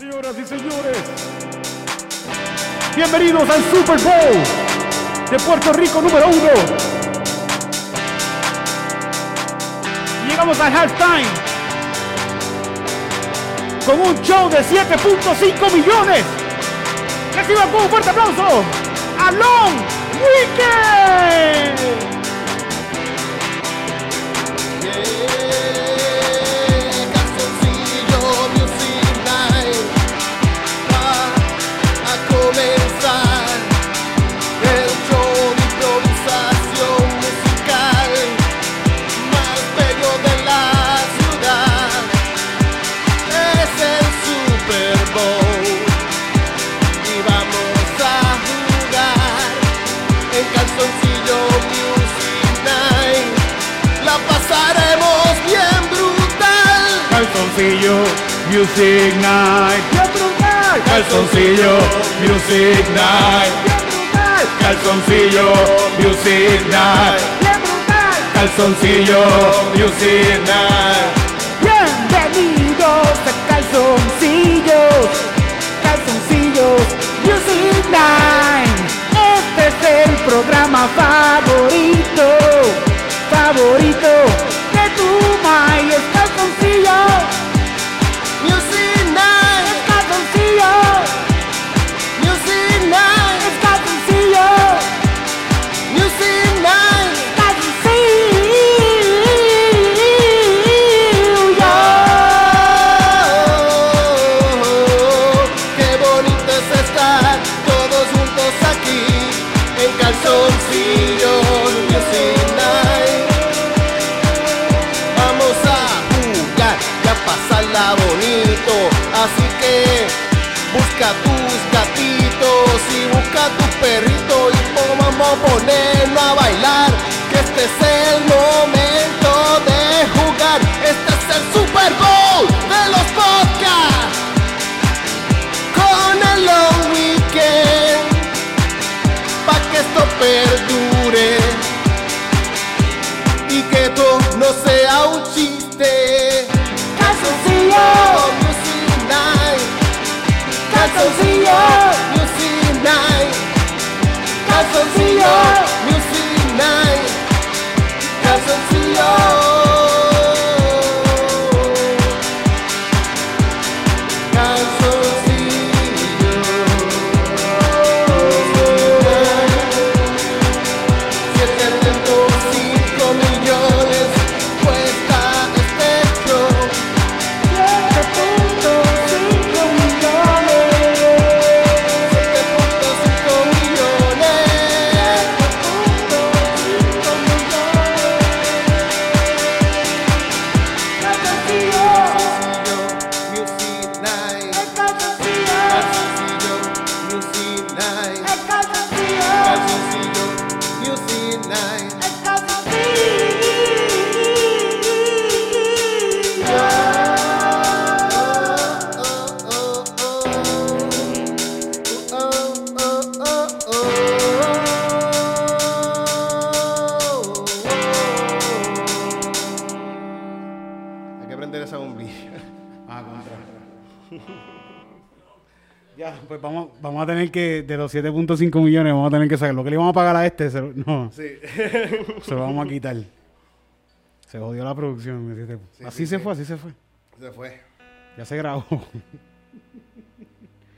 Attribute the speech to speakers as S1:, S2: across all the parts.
S1: Señoras y señores, bienvenidos al Super Bowl de Puerto Rico número uno. Llegamos al halftime con un show de 7.5 millones. Reciban con un fuerte aplauso a Long Weekend.
S2: Calzoncillo Music Night. Calzoncillo Music Night.
S1: Calzoncillo Music Night. Calzoncillo Music Night. Bienvenidos a Calzoncillos. Calzoncillos Music Night. Este es el programa favorito. Favorito
S2: vamos a a bailar, que este es el momento
S1: tener que, de los 7.5 millones, vamos a tener que sacar. Lo que le vamos a pagar a este, se lo- no,
S2: Sí.
S1: se lo vamos a quitar. Se jodió la producción.
S2: Sí,
S1: así
S2: sí,
S1: se fue, así se fue.
S2: Se fue.
S1: Ya se grabó.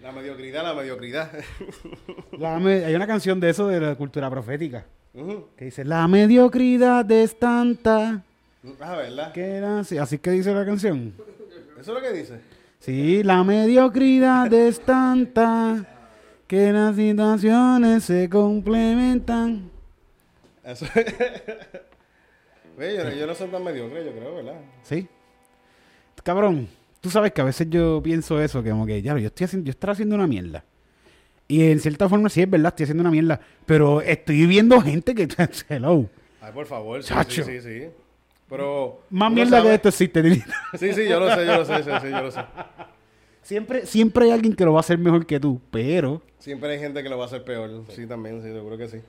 S2: La mediocridad, la mediocridad.
S1: La me- hay una canción de eso de la cultura profética que dice: La mediocridad es tanta
S2: Ah, ¿verdad?
S1: que era así. Así que dice la canción.
S2: ¿Eso es lo que dice?
S1: Sí, la mediocridad es tanta que las situaciones se complementan.
S2: Eso Ve, yo, yo no soy tan mediocre, yo creo, ¿verdad?
S1: ¿Sí? Cabrón, tú sabes que a veces yo pienso eso, que como que, ya, yo estoy haciendo, yo estoy haciendo una mierda. Y en cierta forma sí es verdad, estoy haciendo una mierda. Pero estoy viendo gente que, hello,
S2: Ay, por favor, sí,
S1: Chacho.
S2: sí, sí, sí. Pero.
S1: más mierda
S2: sabe-
S1: que esto existe.
S2: Sí, sí, yo lo sé, yo lo sé, sí, sí, yo lo sé.
S1: Siempre, siempre hay alguien que lo va a hacer mejor que tú, pero
S2: Siempre hay gente que lo va a hacer peor. Sí, también, sí, seguro que sí.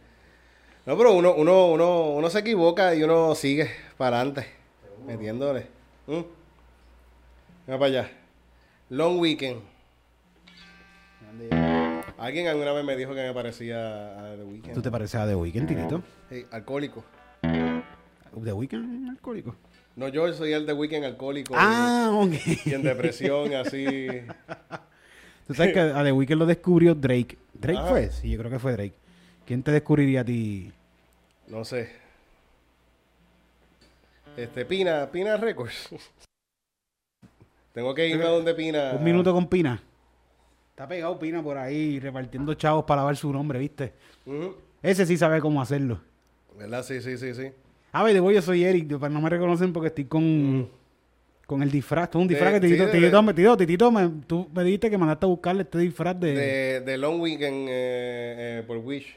S2: No, pero uno, uno, uno, uno se equivoca y uno sigue para adelante, metiéndole. ¿Mm? Mira para allá. Long weekend. Alguien alguna vez me dijo que me parecía a The Weeknd.
S1: ¿Tú te pareces a The Weeknd, Titito?
S2: Sí, alcohólico.
S1: ¿The Weeknd alcohólico?
S2: No, yo soy el The Weeknd alcohólico.
S1: Ah, ok.
S2: Y en depresión, así.
S1: Tú sabes que a The Weeknd lo descubrió Drake. ¿Drake
S2: Ah.
S1: fue? Sí, yo creo que fue Drake. ¿Quién te descubriría a ti?
S2: No sé. Este, Pina, Pina Records. Tengo que irme a donde Pina.
S1: Un minuto con Pina. Está pegado Pina por ahí repartiendo chavos para lavar su nombre, ¿viste? Ese sí sabe cómo hacerlo.
S2: ¿Verdad? Sí, sí, sí, sí.
S1: A ver, de voy, yo soy Eric, no me reconocen porque estoy con, con el disfraz. Es un disfraz
S2: Mm. De-
S1: que Titito,
S2: sí,
S1: Titito, Titito, Titito, me- tú me dijiste que mandaste a buscarle este disfraz de...
S2: De, de Long Weekend eh, eh, por Wish.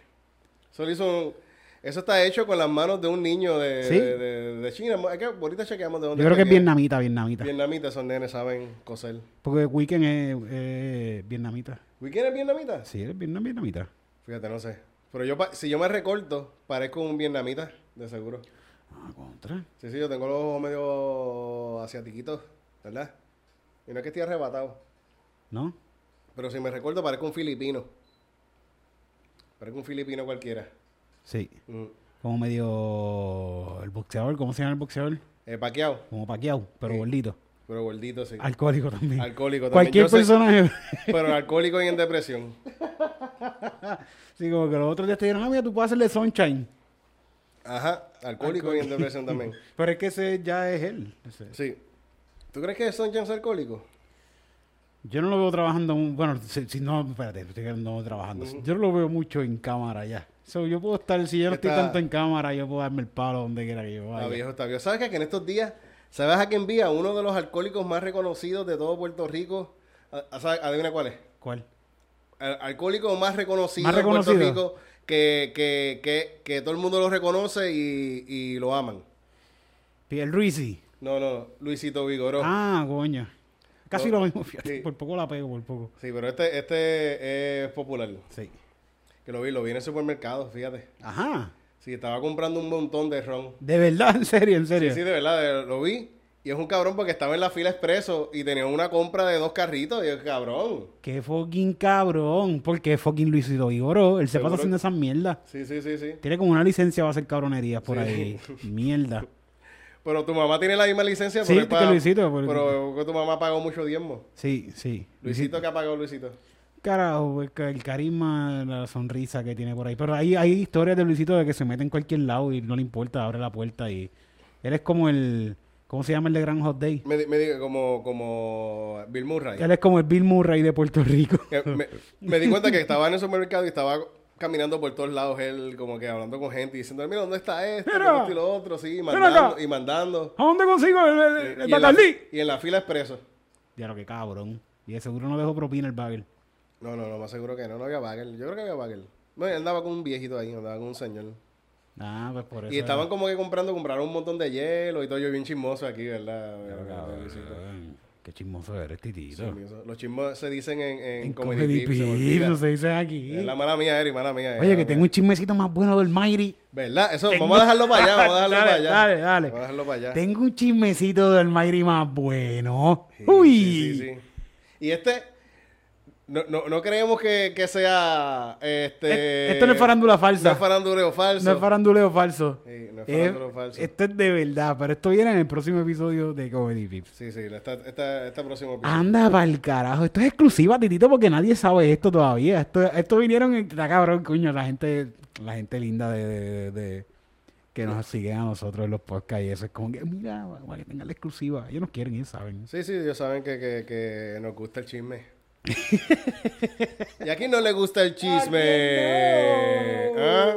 S2: Eso, lo hizo eso está hecho con las manos de un niño de,
S1: ¿Sí?
S2: de, de- de China. Es que ahorita chequeamos de dónde
S1: yo creo que es vietnamita, vietnamita.
S2: Vietnamitas, esos nenes saben coser.
S1: Porque Weekend es eh, vietnamita.
S2: ¿Weekend es vietnamita?
S1: Sí, es vietnam- vietnamita.
S2: Fíjate, no sé. Pero yo, si yo me recorto, parezco un vietnamita, de seguro.
S1: Ah, contra.
S2: Sí, sí, yo tengo los ojos medio asiatiquitos, ¿verdad? Y no es que esté arrebatado.
S1: ¿No?
S2: Pero si me recuerdo, parezco un filipino. Parezco un filipino cualquiera.
S1: Sí.
S2: Mm.
S1: Como medio... El boxeador, ¿cómo se llama el boxeador?
S2: Eh, paqueado,
S1: Como paqueado, pero
S2: Sí.
S1: gordito.
S2: pero gordito, sí.
S1: Alcohólico también.
S2: Alcohólico también.
S1: Cualquier
S2: Yo sé-
S1: personaje.
S2: pero alcohólico y en depresión.
S1: sí, como que los otros días te dijeron, ah, mira, tú puedes hacerle sunshine.
S2: Ajá, alcohólico y en depresión también.
S1: Pero es que ese ya es él. ese.
S2: Sí. ¿Tú crees que son James alcohólicos?
S1: Yo no lo veo trabajando, bueno, si, si no, espérate, estoy no trabajando. Yo no lo veo mucho en cámara ya. So, yo puedo estar, si yo no estoy tanto en cámara, yo puedo darme el palo donde quiera que yo
S2: Está
S1: vaya.
S2: viejo, está viejo. ¿Sabes qué? que en estos días, ¿sabes a quién envía? Uno de los alcohólicos más reconocidos de todo Puerto Rico. ¿A- a-. Adivina cuál es.
S1: ¿Cuál?
S2: Al- alcohólico más reconocido,
S1: Más
S2: de Puerto
S1: reconocido.
S2: Rico que, que, que, que todo el mundo lo reconoce y, y lo aman.
S1: Pierre Ruizi.
S2: No, no, Luisito Vigoró.
S1: Ah, coño. Casi
S2: No,
S1: lo mismo, fíjate.
S2: sí.
S1: Por poco la pego, por poco.
S2: Sí, pero este, este es popular.
S1: Sí.
S2: Que lo vi, lo vi en el supermercado, fíjate.
S1: Ajá.
S2: Sí, estaba comprando un montón de ron.
S1: De verdad, en serio, en serio.
S2: Sí, de verdad, de- lo vi. Y es un cabrón porque estaba en la fila expreso y tenía una compra de dos carritos. Y es cabrón.
S1: Qué fucking cabrón. Porque fucking Luisito Vigoró. Él se pasa haciendo
S2: que-
S1: esas mierdas.
S2: Sí, sí, sí, sí.
S1: Tiene como una licencia para hacer cabronerías por
S2: Sí.
S1: ahí. Mierda.
S2: Pero tu mamá tiene la misma licencia.
S1: Sí,
S2: pero es
S1: que Luisito, porque-
S2: Pero que tu mamá pagó mucho diezmo.
S1: Sí, sí.
S2: Luisito, ¿qué ha pagado Luisito?
S1: Carajo, es que el carisma, la sonrisa que tiene por ahí. Pero hay, hay historias de Luisito de que se mete en cualquier lado y no le importa, abre la puerta y... Él es como el... ¿Cómo se llama el de Gran Hot Day?
S2: Me, me di- como, como Bill Murray.
S1: Él es como el Bill Murray de Puerto Rico.
S2: Me, me di cuenta que estaba en el supermercado y estaba caminando por todos lados él como que hablando con gente y diciendo mira dónde está esto,
S1: Mira.
S2: esto y lo otro sí mandando y mandando
S1: ¿A dónde consigo el, el, el
S2: y, en la,
S1: Bacardí?
S2: y en la fila expreso
S1: Ya lo que cabrón. Y de seguro no dejó propina el bagel.
S2: no no no más seguro que no no había bagel yo creo que había bagel no él andaba con un viejito ahí andaba con un señor
S1: Ah, pues por eso.
S2: y estaban como que comprando compraron un montón de hielo y todo yo bien chismoso aquí verdad.
S1: Qué chismoso eres, titito.
S2: Chismoso. los chismos se dicen en, en,
S1: En
S2: Comedy
S1: Comedy
S2: Pips, se me
S1: Pips,
S2: olvida.
S1: no se dice aquí.
S2: Es la mala mía Eri mala mía
S1: Oye, que tengo un chismecito más bueno del Mayri.
S2: verdad eso
S1: Tengo-
S2: vamos a dejarlo para allá vamos a dejarlo
S1: Dale,
S2: para allá
S1: dale, dale.
S2: vamos a dejarlo para allá
S1: Tengo un chismecito del Mayri más bueno.
S2: Sí,
S1: Uy.
S2: sí, sí, sí. Y este, no, no, no creemos que, que sea, este...
S1: Esto no es farándula falsa.
S2: No es faranduleo falso.
S1: No es faranduleo falso.
S2: Sí, no es
S1: Es-
S2: faranduleo falso.
S1: Esto es de verdad, pero esto viene en el próximo episodio de Comedy Pips.
S2: Sí, sí, esta, esta, este próximo episodio.
S1: Anda pa'l carajo. Esto es exclusiva, Titito, porque nadie sabe esto todavía. Esto, esto vinieron, en- está cabrón, coño, la gente, la gente linda de, de- de- de- que nos sigue a nosotros en los podcasts y eso. Es como que, mira, para que tengan la exclusiva. Ellos nos quieren, ellos saben.
S2: Sí, sí, ellos saben que, que, que nos gusta el chisme. y aquí no le gusta el chisme. ¿Ah?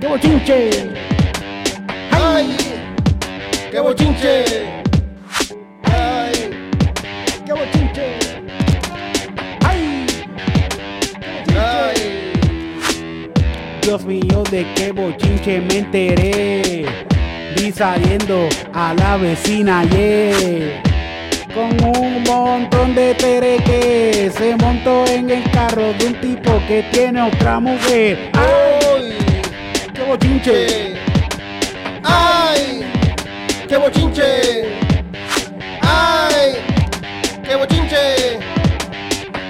S1: ¡Qué bochinche!
S2: ¡Ay! ¡Qué bochinche!
S1: Dios mío, de qué bochinche me enteré. Vi saliendo a la vecina ayer. Con un montón de tereques. Se montó en el carro de un tipo que tiene otra mujer. ¡Ay! ¡Qué bochinche.
S2: ¡Ay! ¡Qué bochinche! ¡Ay! ¡Qué bochinche!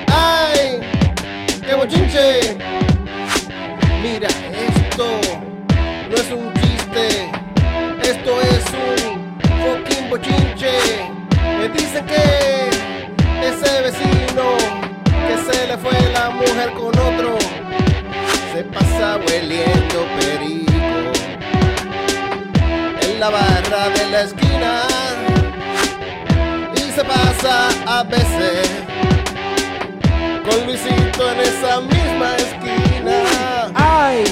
S2: ¡Ay! ¡Qué bochinche! Mira, esto no es un chiste. Esto es un fucking bochinche. Me dicen que ese vecino que se le fue la mujer con otro se pasa hueliendo perico en la barra de la esquina y se pasa a veces con Luisito en esa misma esquina.
S1: ¡Ay!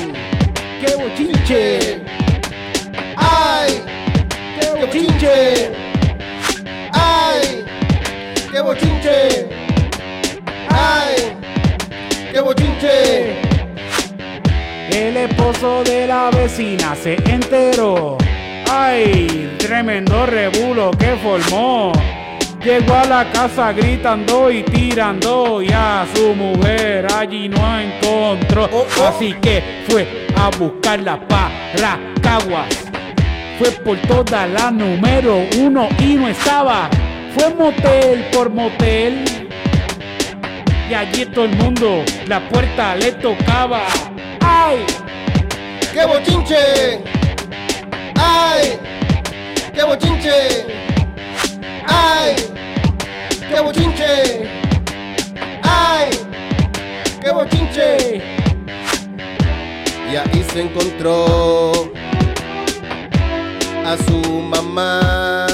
S1: ¡Qué bochinche!
S2: ¡Ay!
S1: ¡Qué
S2: bochinche! ¡Ay! ¡Qué bochinche! ¡Ay! ¡Qué bochinche!
S1: El esposo de la vecina se enteró. ¡Ay! Tremendo rebulo que formó. Llegó a la casa gritando y tirando y a su mujer allí no encontró.
S2: Oh, oh.
S1: Así que fue a buscarla para Caguas. Fue por toda la número uno y no estaba. Fue motel por motel. Y allí todo el mundo la puerta le tocaba. ¡Ay!
S2: ¡Qué bochinche! ¡Ay! ¡Qué bochinche! ¡Ay! ¡Qué bochinche! ¡Ay! ¡Qué bochinche! Y ahí se encontró a su mamá.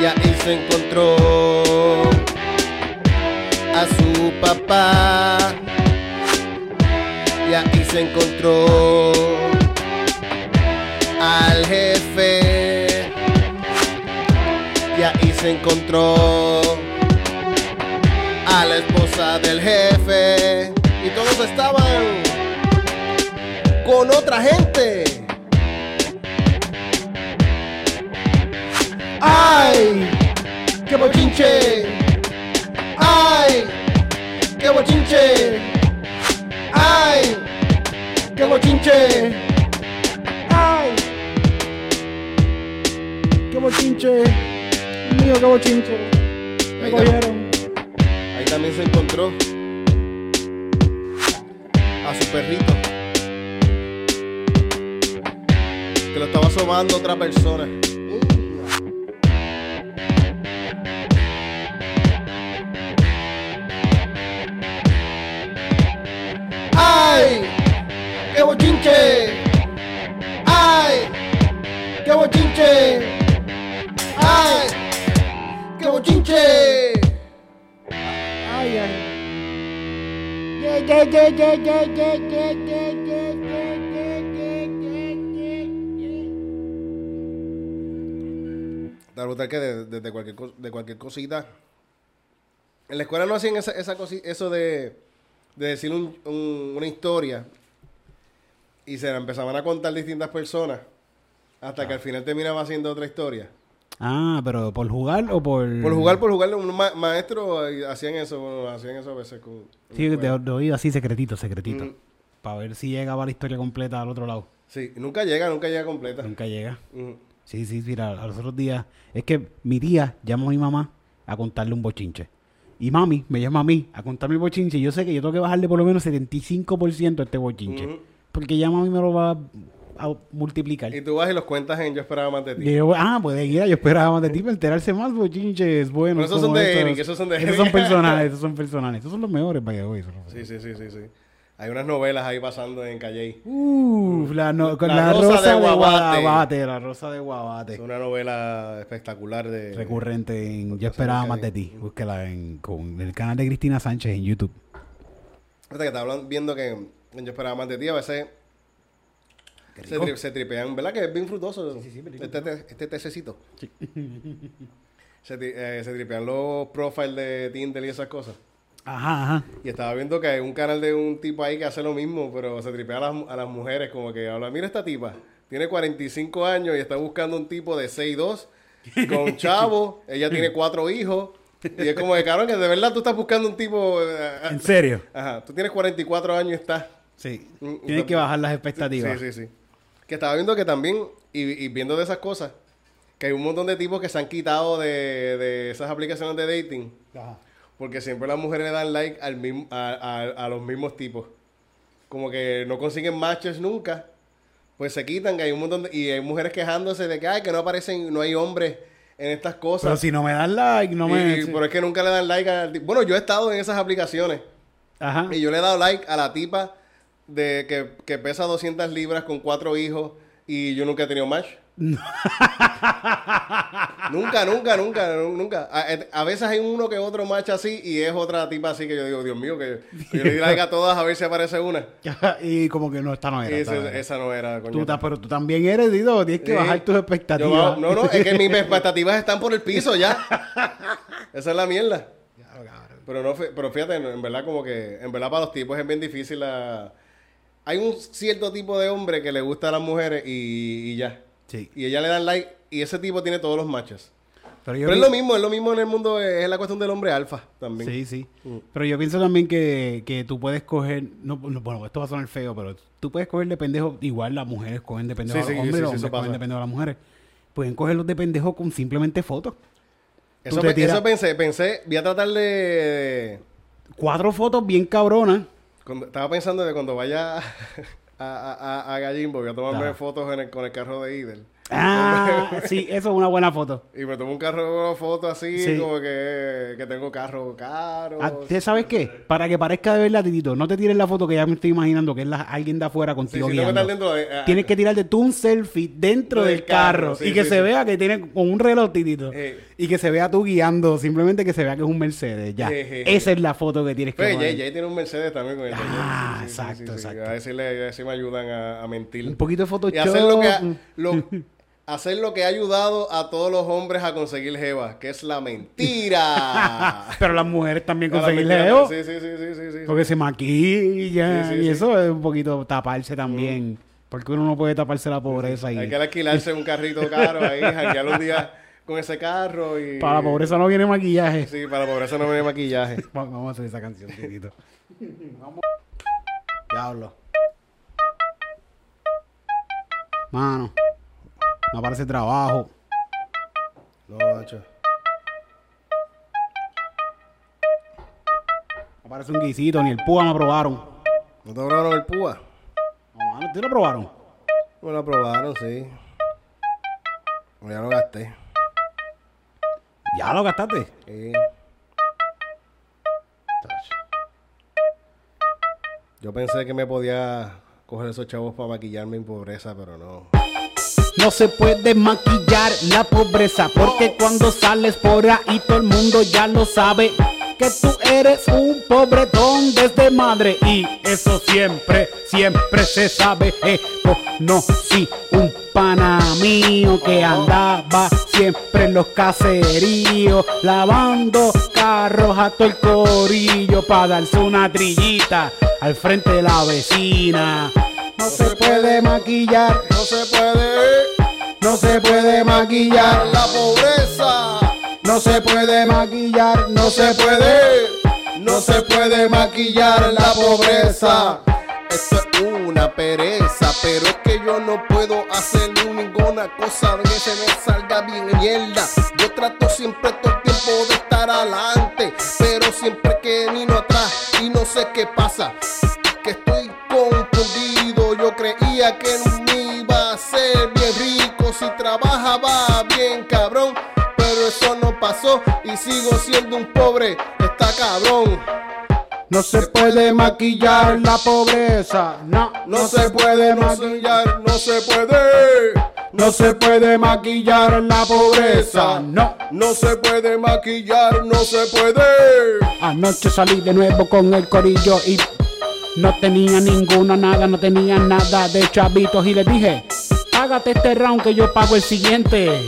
S2: Y ahí se encontró a su papá. Y ahí se encontró se encontró a la esposa del jefe. Y todos estaban con otra gente. ¡Ay! ¡Qué bochinche! ¡Ay! ¡Qué bochinche! ¡Ay! ¡Qué bochinche!
S1: ¡Ay! ¡Qué bochinche! Mío, qué bochinche. Me
S2: Ahí
S1: cogieron.
S2: Ahí también se encontró a su perrito. Que lo estaba sobando otra persona. ¡Ay! ¡Qué bochinche! ¡Ay! ¡Qué bochinche!
S1: Yeah, yeah.
S2: Está brutal que de- desde cualquier, de cualquier cosita. En la escuela no hacían esa, esa cosi- eso de, de decir un- un- una historia y se la empezaban a contar distintas personas hasta que al final terminaba haciendo otra historia.
S1: Ah, pero por jugar o por.
S2: Por jugar, por jugar, un ma- maestro eh, hacían eso, bueno, hacían eso a veces con...
S1: Sí, de, de oído así secretito, secretito.
S2: Mm.
S1: Para ver si llegaba la historia completa al otro lado.
S2: Sí, nunca llega, nunca llega completa.
S1: Nunca llega.
S2: Ujú.
S1: Sí, sí, mira, a los otros días. Es que mi tía llama a mi mamá a contarle un bochinche. Y mami me llama a mí a contarme el bochinche. Y yo sé que yo tengo que bajarle por lo menos 75% a este bochinche.
S2: Ujú.
S1: Porque ya mami me lo va a multiplicar.
S2: Y tú vas y los cuentas en Yo esperaba más de ti.
S1: Y yo, ah, pues ir, yo esperaba más de ti para enterarse más bochinches. Bueno,
S2: Pero esos son de
S1: estos.
S2: Eric, esos son de
S1: Esos
S2: Eric.
S1: son personales, esos son personales. Esos son los mejores, para que hoy.
S2: Sí, sí, sí, sí, sí. Hay unas novelas ahí pasando en Calle.
S1: Uf, la, no- con
S2: La
S1: la,
S2: rosa
S1: rosa,
S2: de Guabate.
S1: Guabate. La rosa de Guabate.
S2: Es una novela espectacular de...
S1: recurrente en Yo esperaba más de ti. Búsquela en, con el canal de Cristina Sánchez en YouTube.
S2: Fíjate que te hablan viendo que en Yo esperaba más de ti. A veces se,
S1: rico.
S2: tri- se tripean, ¿verdad? Que es bien frutoso.
S1: Sí, sí, sí,
S2: este, te- este tececito. se, tri- eh, se tripean los profiles de Tinder y esas cosas.
S1: Ajá, ajá.
S2: Y estaba viendo que hay un canal de un tipo ahí que hace lo mismo, pero se tripea a las, a las mujeres, como que habla, mira esta tipa, tiene 45 años y está buscando un tipo de 6'2", con chavo, ella tiene cuatro hijos, y es como que, cabrón, que de verdad tú estás buscando un tipo... eh,
S1: ¿En serio?
S2: Ajá, tú tienes 44 años y estás
S1: Sí.
S2: Mm,
S1: Tienes que bajar las expectativas.
S2: Sí, sí, sí. Que estaba viendo que también, y, y viendo de esas cosas, que hay un montón de tipos que se han quitado de, de esas aplicaciones de dating.
S1: Ajá.
S2: Porque siempre las mujeres le dan like al mismo, a, a- a los mismos tipos. Como que no consiguen matches nunca. Pues se quitan, que hay un montón de... Y hay mujeres quejándose de que, ay, que no aparecen, no hay hombres en estas cosas.
S1: Pero si no me das like, no me...
S2: Y- Pero es que nunca le dan like al... Bueno, yo he estado en esas aplicaciones.
S1: Ajá.
S2: Y yo le he dado like a la tipa de que, que pesa 200 libras con cuatro hijos y yo nunca he tenido match. nunca, nunca, nunca, nu- nunca. A, a veces hay uno que otro match así y es otra tipa así que yo digo, Dios mío, que, que yo le di like a todas a ver si aparece una.
S1: y como que no, esta no era. esta era.
S2: esa no era, coño.
S1: Tú ta- pero tú también eres, Dido, tienes que
S2: Sí.
S1: bajar tus expectativas.
S2: no, no, es que mis expectativas están por el piso ya. Esa es la mierda. Pero no, pero fíjate, en verdad como que, en verdad para los tipos es bien difícil la... Hay un cierto tipo de hombre que le gusta a las mujeres y, y ya.
S1: Sí.
S2: Y ella le dan like y ese tipo tiene todos los matches.
S1: Pero yo
S2: Pero es lo mismo, es lo mismo en el mundo, es la cuestión del hombre alfa también.
S1: Sí, sí.
S2: Mm.
S1: Pero yo pienso también que, que tú puedes coger, no, no, bueno, esto va a sonar feo, pero tú puedes coger de pendejo, igual las mujeres cogen de pendejo
S2: Sí,
S1: a los
S2: sí,
S1: hombres,
S2: sí,
S1: los hombres cogen de pendejo a las mujeres. Pueden cogerlos de pendejo con simplemente fotos.
S2: Pe- eso pensé, pensé, voy a tratar de...
S1: Cuatro fotos bien cabronas.
S2: Cuando- estaba pensando de cuando vaya a, a, a, a Gallimbo, voy a tomarme fotos en el- con el carro de Idel.
S1: Ah, sí, eso es una buena foto.
S2: Y me tomo un carro foto así,
S1: Sí.
S2: como que, que tengo carro caro.
S1: Ah, ¿te ¿Sabes qué? Para que parezca de verdad, Titito, no te tires la foto que ya me estoy imaginando que es la- alguien de afuera
S2: Sí,
S1: contigo
S2: sí, que
S1: guiando.
S2: dentro de- ah,
S1: Tienes que tirarte tú un selfie dentro
S2: Del
S1: del carro,
S2: carro, sí,
S1: y que
S2: sí,
S1: se
S2: sí.
S1: vea que tiene con un reloj, Titito.
S2: Eh.
S1: Y que se vea tú guiando, simplemente que se vea que es un Mercedes. Ya.
S2: Eh, eh,
S1: Esa es la foto que tienes que
S2: Pues,
S1: poner.
S2: Jay, Jay tiene un Mercedes también con el
S1: Ah, exacto, exacto.
S2: A ver si, le, a ver si me ayudan a, a mentir.
S1: Un poquito de Photoshop.
S2: Y hacer lo que lo- hacer lo que ha ayudado a todos los hombres a conseguir jeva, que es la mentira.
S1: Pero las mujeres también conseguir leo.
S2: Sí, sí, sí, sí, sí, sí.
S1: Porque se maquilla
S2: Sí, sí,
S1: y
S2: sí.
S1: eso es un poquito taparse también. Porque uno no puede taparse la pobreza y
S2: Hay que alquilarse un carrito caro ahí, janguear un día con ese carro y...
S1: para la pobreza no viene maquillaje.
S2: Sí, para la pobreza no viene maquillaje.
S1: Va- Vamos a hacer esa canción, Titito. Vamos. Diablo. Mano, no aparece trabajo.
S2: No, macho.
S1: No aparece un guisito, ni el púa me aprobaron.
S2: ¿No te probaron el púa?
S1: No, mano, ¿te lo aprobaron?
S2: Me lo aprobaron, sí. Ya lo gasté.
S1: ¿Ya lo gastaste?
S2: Sí. Yo pensé que me podía coger esos chavos para maquillarme en pobreza, pero no.
S1: No se puede maquillar la pobreza porque cuando sales por ahí todo el mundo ya lo sabe que tú eres un pobretón desde madre y eso siempre, siempre se sabe. Eh, conocí un pana mío que andaba siempre en los caseríos lavando carros a todo el corillo para darse una trillita al frente de la vecina. No se puede maquillar
S2: No se puede
S1: no se puede maquillar,
S2: la pobreza.
S1: no se puede maquillar, no
S2: No se puede, no se puede maquillar la pobreza. Esto es una pereza, pero es que yo no puedo hacer ninguna cosa que se me salga bien mierda. Yo trato siempre todo el tiempo de estar adelante, pero siempre que vino atrás y no sé qué pasa. Que estoy yo creía que me iba a ser bien rico si trabajaba bien cabrón, pero eso no pasó y sigo siendo un pobre, está cabrón.
S1: No se puede maquillar la pobreza, no,
S2: No se puede maquillar, no se puede.
S1: no se puede maquillar la pobreza, no.
S2: No se puede maquillar, no se puede.
S1: Anoche salí de nuevo con el corillo y no tenía ninguna nada, no tenía nada de chavitos y le dije, págate este round que yo pago el siguiente.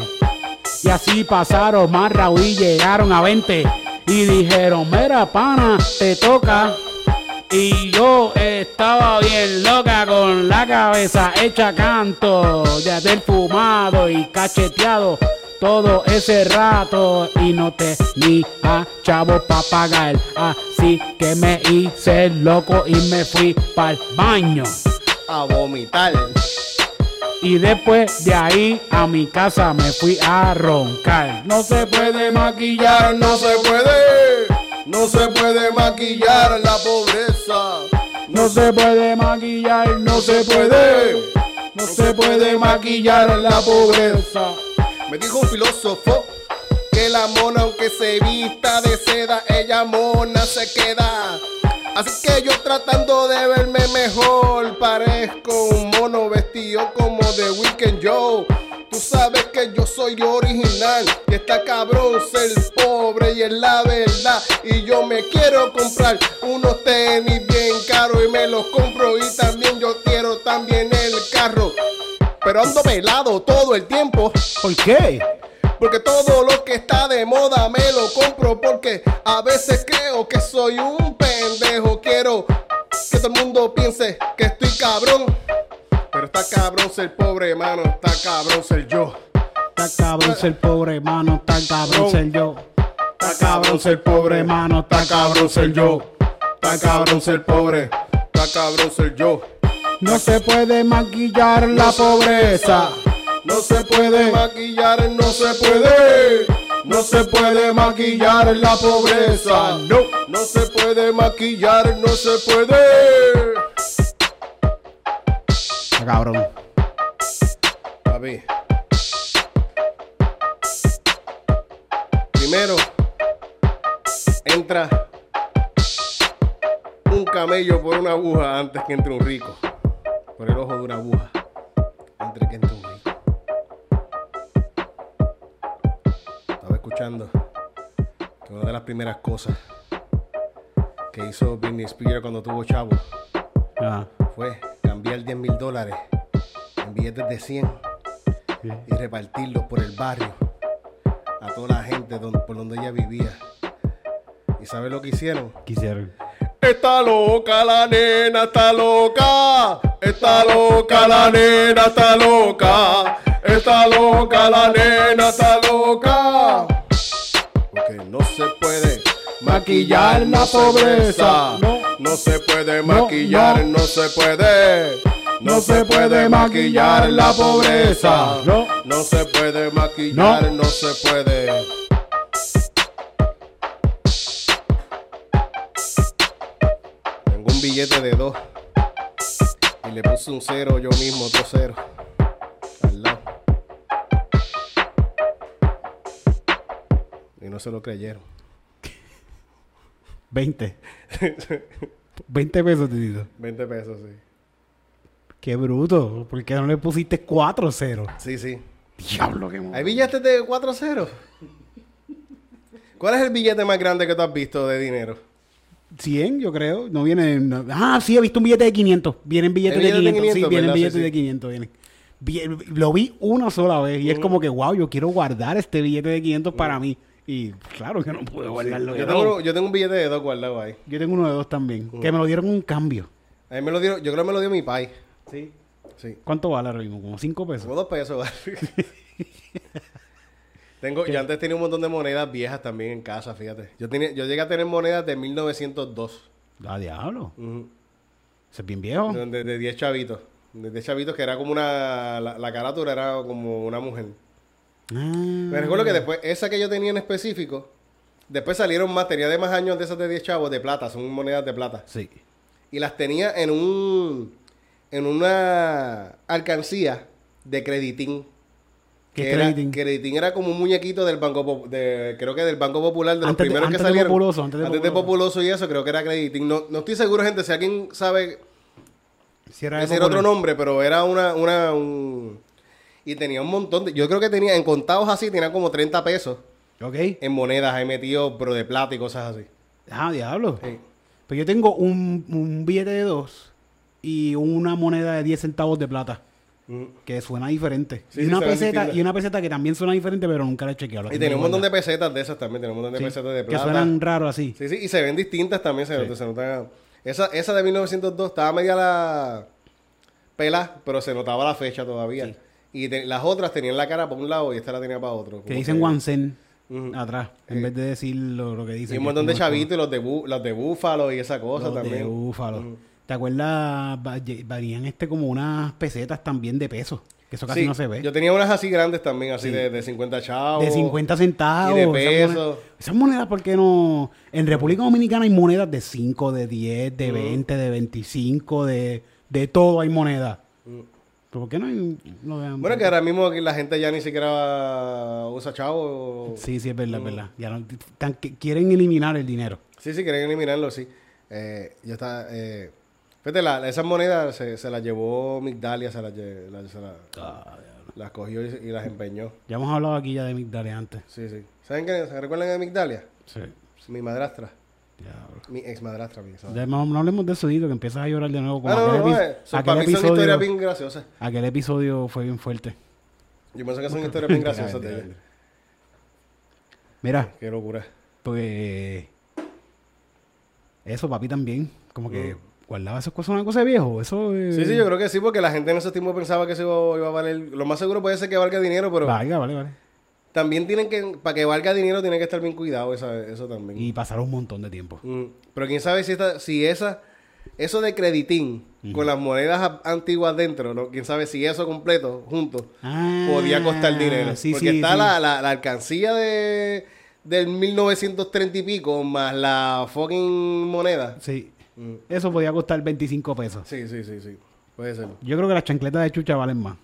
S1: Y así pasaron más Raúl y llegaron a 20 y dijeron, mira pana, te toca. Y yo estaba bien loca con la cabeza hecha canto, ya del fumado y cacheteado. Todo ese rato y no tenía chavo pa' pagar. Así que me hice loco y me fui pa'l baño.
S2: A vomitar.
S1: Y después de ahí a mi casa me fui a roncar. No se puede maquillar, no se
S2: puede. No se puede maquillar la pobreza.
S1: No se puede maquillar, no se puede. No se puede maquillar la pobreza.
S2: Me dijo un filósofo que la mona aunque se vista de seda, ella mona se queda. Así que yo tratando de verme mejor, parezco un mono vestido como de Weekend Joe. Tú sabes que yo soy original y está cabrón ser pobre y es la verdad. Y yo me quiero comprar unos tenis bien caros y me los compro y también yo quiero también el carro. Pero ando pelado todo el tiempo.
S1: ¿Por qué?
S2: Porque todo lo que está de moda me lo compro porque a veces creo que soy un pendejo. Quiero que todo el mundo piense que estoy cabrón. Pero está cabrón ser pobre, hermano. Está cabrón ser yo.
S1: Está cabrón ser pobre, hermano. Está cabrón ser yo. Está cabrón ser pobre, hermano. Está cabrón ser yo.
S2: Está cabrón ser pobre. Está cabrón ser yo.
S1: No se puede maquillar la pobreza.
S2: No se puede maquillar, no se puede. No se puede maquillar la pobreza. No, no se puede maquillar, no se puede.
S1: Está cabrón.
S2: Papi. Primero, entra un camello por una aguja antes que entre un rico. Por el ojo de una aguja. Entre rico. Estaba escuchando que una de las primeras cosas que hizo Britney Spears cuando tuvo chavo fue cambiar 10 mil dólares en billetes de 100
S1: sí.
S2: y repartirlos por el barrio a toda la gente por donde ella vivía. ¿Y sabes lo que hicieron?
S1: Quisieron.
S2: Está loca la nena, está loca. Está loca la nena, está loca. Está loca la nena, está loca. Porque no se puede maquillar la pobreza.
S1: No.
S2: No se puede
S1: No,
S2: maquillar,
S1: no.
S2: no se puede. No se puede maquillar la pobreza.
S1: No.
S2: No se puede maquillar, no se puede. Billete de dos. Y le puse un cero yo mismo, otro cero. Al lado. Y no se lo creyeron.
S1: 20. 20 pesos, titito.
S2: 20 pesos, sí.
S1: Qué bruto. ¿Por qué no le pusiste 4 ceros?
S2: Sí, sí.
S1: Diablo, qué mo-
S2: ¿Hay billetes de 4 ceros? ¿Cuál es el billete más grande que tú has visto de dinero?
S1: 100, yo creo. No viene. no- Ah, sí, he visto un billete de 500. Vienen billetes
S2: ¿Hay
S1: de
S2: billetes de
S1: 500. sí,
S2: 500,
S1: vienen billetes
S2: Sí, sí.
S1: de 500. Vienen. Vi- Lo vi una sola vez y es como que, wow, yo quiero guardar este billete de 500 para mí. Y claro que no puedo guardarlo. de
S2: Yo
S1: dos.
S2: tengo, yo tengo un billete de dos guardado ahí.
S1: Yo tengo uno de dos también. Que me lo dieron un cambio.
S2: A mí me lo dio, yo creo que me lo dio mi pai.
S1: Sí.
S2: Sí.
S1: ¿Cuánto vale ahora mismo? Como 5 pesos.
S2: Como dos pesos. ¿vale? Tengo, yo antes tenía un montón de monedas viejas también en casa, fíjate. Yo tenía, yo llegué a tener monedas de 1902.
S1: Ah, diablo.
S2: Ujú.
S1: Ese es bien viejo.
S2: de, de- de 10 chavitos. De 10 chavitos que era como una... La, la carátula era como una mujer.
S1: Ah.
S2: Me recuerdo que después, esa que yo tenía en específico, después salieron más, tenía de más años de esas de 10 chavos de plata, son monedas de plata.
S1: Sí.
S2: Y las tenía en un... En una alcancía de creditín.
S1: ¿Qué
S2: que era,
S1: creditín?
S2: Creditín era como un muñequito del Banco de, creo que del Banco Popular, de los
S1: Antes de-
S2: primeros
S1: antes
S2: que
S1: de
S2: salieron.
S1: Populoso, antes de Populoso.
S2: Populoso y eso, creo que era Creditín. No, no estoy seguro, gente, si alguien sabe
S1: Si era de
S2: decir otro nombre, pero era una, una, un... Y tenía un montón de... Yo creo que tenía, en contados así, tenía como 30 pesos
S1: Ok.
S2: en monedas ahí metidos, pero de plata y cosas así.
S1: Ah, diablo.
S2: Sí.
S1: Pues yo tengo un, un billete de dos y una moneda de 10 centavos de plata.
S2: Mm.
S1: Que suena diferente.
S2: Sí,
S1: y, una peseta, y una peseta que también suena diferente, pero nunca la he chequeado.
S2: Y tenía un montón de pesetas de esas también, tenía un montón de
S1: Sí.
S2: pesetas de
S1: Que
S2: plata.
S1: suenan raros así.
S2: Sí, sí, y se ven distintas también, se, se nota. Esa, esa de 1902 estaba media la pela, pero se notaba la fecha todavía. Y te- las otras tenían la cara para un lado y esta la tenía para otro.
S1: Que dicen cent
S2: Ujú.
S1: atrás, en vez de decir lo, lo que dicen.
S2: Y un
S1: que
S2: montón de chavitos y los de, bú- los de búfalo y esa cosa
S1: los
S2: también.
S1: de búfalo. ¿Te acuerdas? Varían este como unas pesetas también de peso. Que eso casi
S2: Sí,
S1: no se ve.
S2: Yo tenía unas así grandes también, así
S1: Sí.
S2: de, de 50 chavos.
S1: de 50 centavos.
S2: y de
S1: esas
S2: peso.
S1: monedas- Esas monedas, ¿por qué no? En República Dominicana hay monedas de 5, de 10, de 20, de 25, de, de todo hay monedas. ¿Pero ¿Por qué no hay? no vean-
S2: Mm. Bueno, que ahora mismo aquí la gente ya ni siquiera usa chavos.
S1: Sí, sí, es verdad, es verdad. Ya no- tan- quieren eliminar el dinero.
S2: Sí, sí, quieren eliminarlo, sí. Eh, yo estaba... Eh, fíjate, la- esas monedas se, se las llevó Migdalia, se las, lle- la- se la- las cogió y, y las empeñó.
S1: Ya hemos hablado aquí ya de Migdalia antes.
S2: Sí, sí. ¿Saben qué? ¿Se recuerdan de Migdalia?
S1: Sí.
S2: Mi madrastra.
S1: Diablo.
S2: Mi ex madrastra. Mi ex
S1: Ya no, no hablemos de eso, Dito, que empiezas a llorar de nuevo. Como
S2: Ah, no,
S1: aquel,
S2: no, no. eh, son-
S1: aquel
S2: para mí son
S1: episodio,
S2: historias bien graciosas.
S1: aquel episodio fue bien fuerte.
S2: Yo pienso que son historias bien graciosas de ella.
S1: Mira,
S2: Qué locura.
S1: pues... Eso, papi, también. Como que
S2: Mm.
S1: Guardaba esas cosas una cosa de viejo. Eso eh,
S2: Sí, sí, yo creo que sí, porque la gente en esos tiempos pensaba que eso iba, a valer. Lo más seguro puede ser que valga dinero, pero
S1: Valga, vale, vale.
S2: también tienen que. Para que valga dinero, tiene que estar bien cuidado, esa- eso también.
S1: Y pasaron un montón de tiempo.
S2: Mm, Pero quién sabe si, esta, si esa. Eso de creditín con las monedas antiguas dentro, ¿no? quién sabe si eso completo, junto,
S1: Ah,
S2: podía costar dinero.
S1: Sí,
S2: porque
S1: sí,
S2: está
S1: sí.
S2: La, la, la alcancía de del 1930 y pico más la fucking moneda.
S1: Sí.
S2: Mm.
S1: Eso podía costar 25 pesos.
S2: Sí, sí, sí, sí. Puede ser.
S1: Yo creo que las chancletas de chucha valen más.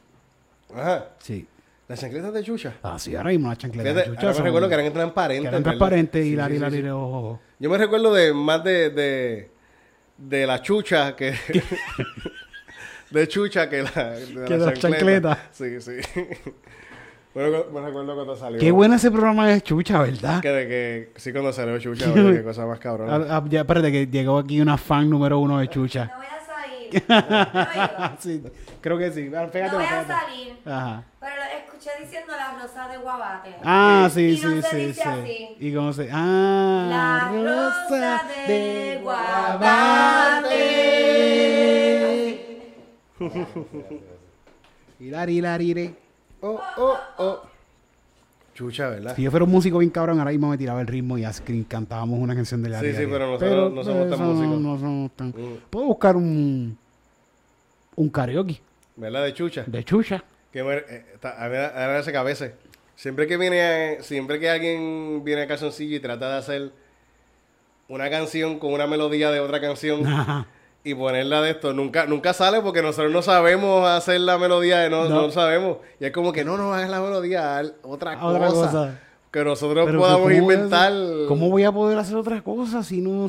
S2: Ajá.
S1: Sí.
S2: Las chancletas de chucha.
S1: Ah, sí, ahora mismo las chancletas
S2: Fíjate,
S1: de chucha
S2: ahora me
S1: son-
S2: recuerdo que eran transparentes.
S1: que eran transparentes y
S2: Sí,
S1: la
S2: sí,
S1: y la
S2: sí, sí.
S1: y ojo.
S2: Yo me recuerdo de más de, de, de la chucha que... de chucha que la, de
S1: Que la chancleta.
S2: Sí, sí. Bueno, me recuerdo cuando salió.
S1: Qué bueno ese programa de chucha, ¿verdad?
S2: Que, de que sí, cuando salió chucha, qué cosa más cabrona.
S1: Ah, ah, ya, espérate, que llegó aquí una fan número uno de chucha.
S3: No voy a salir. No,
S1: sí, creo que sí. Ah, Pégate,
S3: No voy a salir.
S1: Ajá.
S3: Pero lo escuché diciendo la rosa de Guabate.
S1: Ah, sí,
S3: Y
S1: sí,
S3: no se
S1: sí,
S3: dice
S1: sí.
S3: así.
S1: ¿Y cómo se? Ah,
S3: La rosa de Guabate.
S1: Hilari, hilari, hilari.
S2: Oh, oh, oh. Chucha, ¿verdad?
S1: Si yo fuera un músico bien cabrón, ahora mismo me tiraba el ritmo y así cantábamos una canción de la
S2: Sí, sí, pero nosotros no somos tan
S1: eso
S2: músicos.
S1: No, somos tan...
S2: Mm.
S1: Puedo buscar un, un karaoke
S2: ¿Verdad? De chucha.
S1: de chucha.
S2: Que me, eh, está- a mí me hace que a veces, siempre que viene, siempre que alguien viene a calzoncillo y trata de hacer una canción con una melodía de otra canción
S1: Ajá.
S2: Y ponerla de esto, nunca, nunca sale porque nosotros no sabemos hacer la melodía, de no,
S1: No.
S2: no sabemos. Y es como que no, no hagas la melodía, otra,
S1: Ah, Otra
S2: cosa. Que nosotros
S1: Pero
S2: podamos
S1: que ¿cómo voy a
S2: inventar.
S1: ¿Cómo voy a poder hacer otra cosa si no...